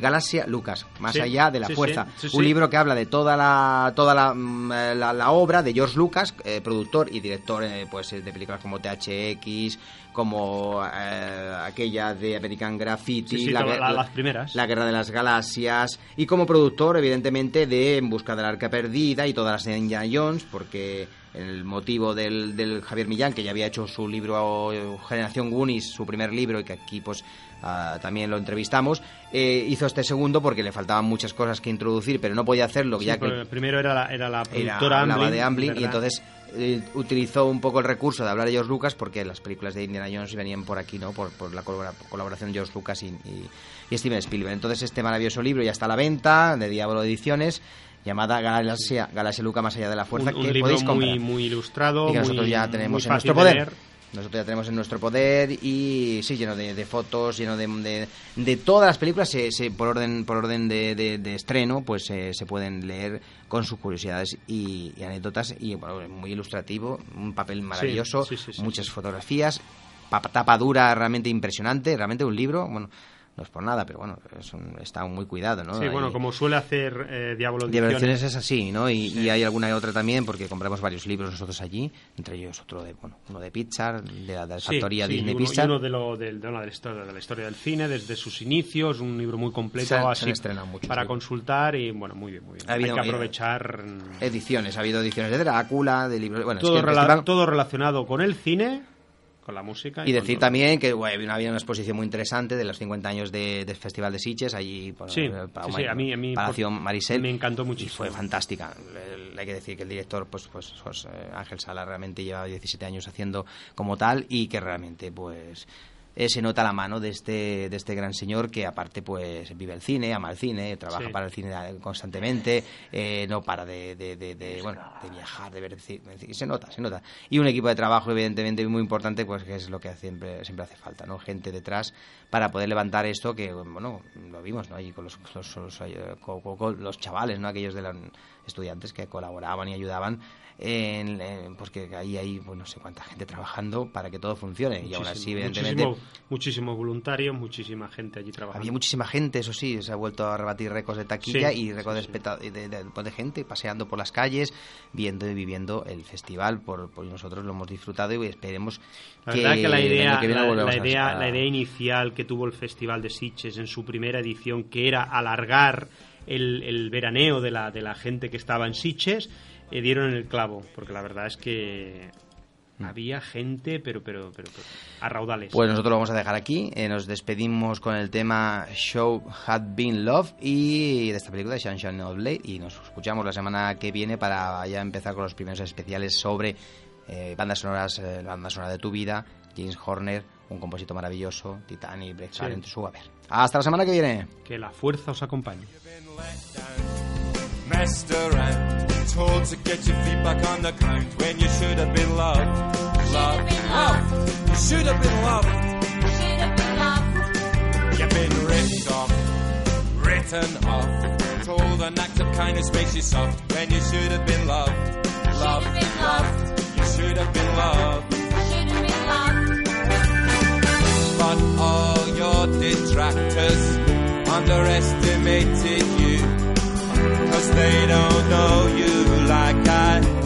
Galaxia Lucas, más Sí, allá de la sí, fuerza. sí, sí, Un sí. libro que habla de toda la toda la, mm, la- la obra de George Lucas, eh, productor y director eh, pues, eh, de películas como THX, como eh, aquella de American Graffiti, Sí, sí, la, todas gue- la- la- las primeras. la Guerra de las Galaxias y como productor evidentemente de En busca del arca perdida y todas las Indiana Jones porque el motivo del, del Javier Millán que ya había hecho su libro Generación Goonies su primer libro y que aquí pues ah, también lo entrevistamos eh, hizo este segundo porque le faltaban muchas cosas que introducir pero no podía hacerlo Sí, ya que primero era la, era la era, productora hablaba Amblin, de Amblin y entonces eh, utilizó un poco el recurso de hablar de George Lucas porque las películas de Indiana Jones venían por aquí, ¿no? Por, por la colabora- colaboración de George Lucas y, y- y Steven Spielberg. Entonces este maravilloso libro ya está a la venta de Diablo Ediciones llamada Galaxia, Galaxia Luca más allá de la fuerza un, un que libro podéis comprar muy, muy ilustrado. y que muy- nosotros ya tenemos en nuestro de poder. leer. Nosotros ya tenemos en nuestro poder y sí, lleno de, de fotos, lleno de, de, de todas las películas, se, se- por orden por orden de, de- de estreno, pues eh, se pueden leer con sus curiosidades y, y anécdotas y bueno, muy ilustrativo, un papel maravilloso, sí, sí, sí, muchas fotografías, pa- tapa dura realmente impresionante, realmente un libro, bueno, no es por nada, pero bueno, es un- está muy cuidado, ¿no? Sí, bueno, como suele hacer eh, Diablo Ediciones. es así, ¿no? Y, y hay alguna otra también, porque compramos varios libros nosotros allí, entre ellos otro de, bueno, uno de Pixar, de la, de la Sí, factoría sí, y Disney uno, y Pixar. uno de, lo, de, una de la historia, de la historia del cine desde sus inicios, un libro muy completo Se se así estrenado muchos, para consultar y bueno, muy bien, muy bien. Ha habido- Hay que aprovechar Ediciones, ha habido ediciones de Drácula, de libros... Bueno, todo, es que el rela- festival- todo relacionado con el cine, con la música. Y con decir también que bueno, había una exposición muy interesante de los 50 años de- del Festival de Sitges, allí por Sí, el sí, sí, a mí- a mí, Palacio por- Marisel. me encantó Y muchísimo. fue fantástica. Le- Hay que decir que el director, pues, pues, pues, eh, Ángel Sala, realmente lleva 17 años haciendo como tal y que realmente, pues, eh, se nota la mano de este, de este gran señor que aparte pues vive el cine, ama el cine, trabaja Sí. para el cine constantemente, eh, no para de, de, de- de, bueno, de viajar, de ver cine, se nota, se nota. Y un equipo de trabajo evidentemente muy importante pues que es lo que siempre, siempre hace falta, ¿no? Gente detrás para poder levantar esto que, bueno, lo vimos, ¿no? Allí con los, los, los, eh, con los chavales, ¿no? Aquellos de los estudiantes que colaboraban y ayudaban en, en- pues que ahí hay pues no sé cuánta gente trabajando para que todo funcione y aún así evidentemente muchísimo- muchísimos voluntarios, muchísima gente allí trabajando. había muchísima gente, eso sí, se ha vuelto a rebatir récords de taquilla Sí, y récords de, sí, sí. especta- de, de- de gente paseando por las calles, viendo y viviendo el festival. Por, por nosotros lo hemos disfrutado y esperemos La que, verdad que la idea, que la, idea, a- la idea inicial que tuvo el Festival de Sitges en su primera edición, que era alargar el, el veraneo de la, de la gente que estaba en Sitges, eh, dieron en el clavo, porque la verdad es que había gente, pero, pero, pero, pero a raudales. Pues nosotros lo vamos a dejar aquí. eh, nos despedimos con el tema Show Had Been Love y de esta película de Sunshine of Blade. Y nos escuchamos la semana que viene para ya empezar con los primeros especiales sobre eh, bandas sonoras, eh, la banda sonora de tu vida, James Horner, un compositor maravilloso, Titanic, Breakfast Sí. en su haber. Hasta la semana que viene. que la fuerza os acompañe. Told to get your feet back on the ground when you should have been loved. Loved. loved. You should have been loved. Should have been loved. You've been ripped off, written off. Told an act of kindness makes you soft when you should have been loved. Loved. Been loved. You should have been loved. But all your detractors underestimated you. Cause they don't know you like I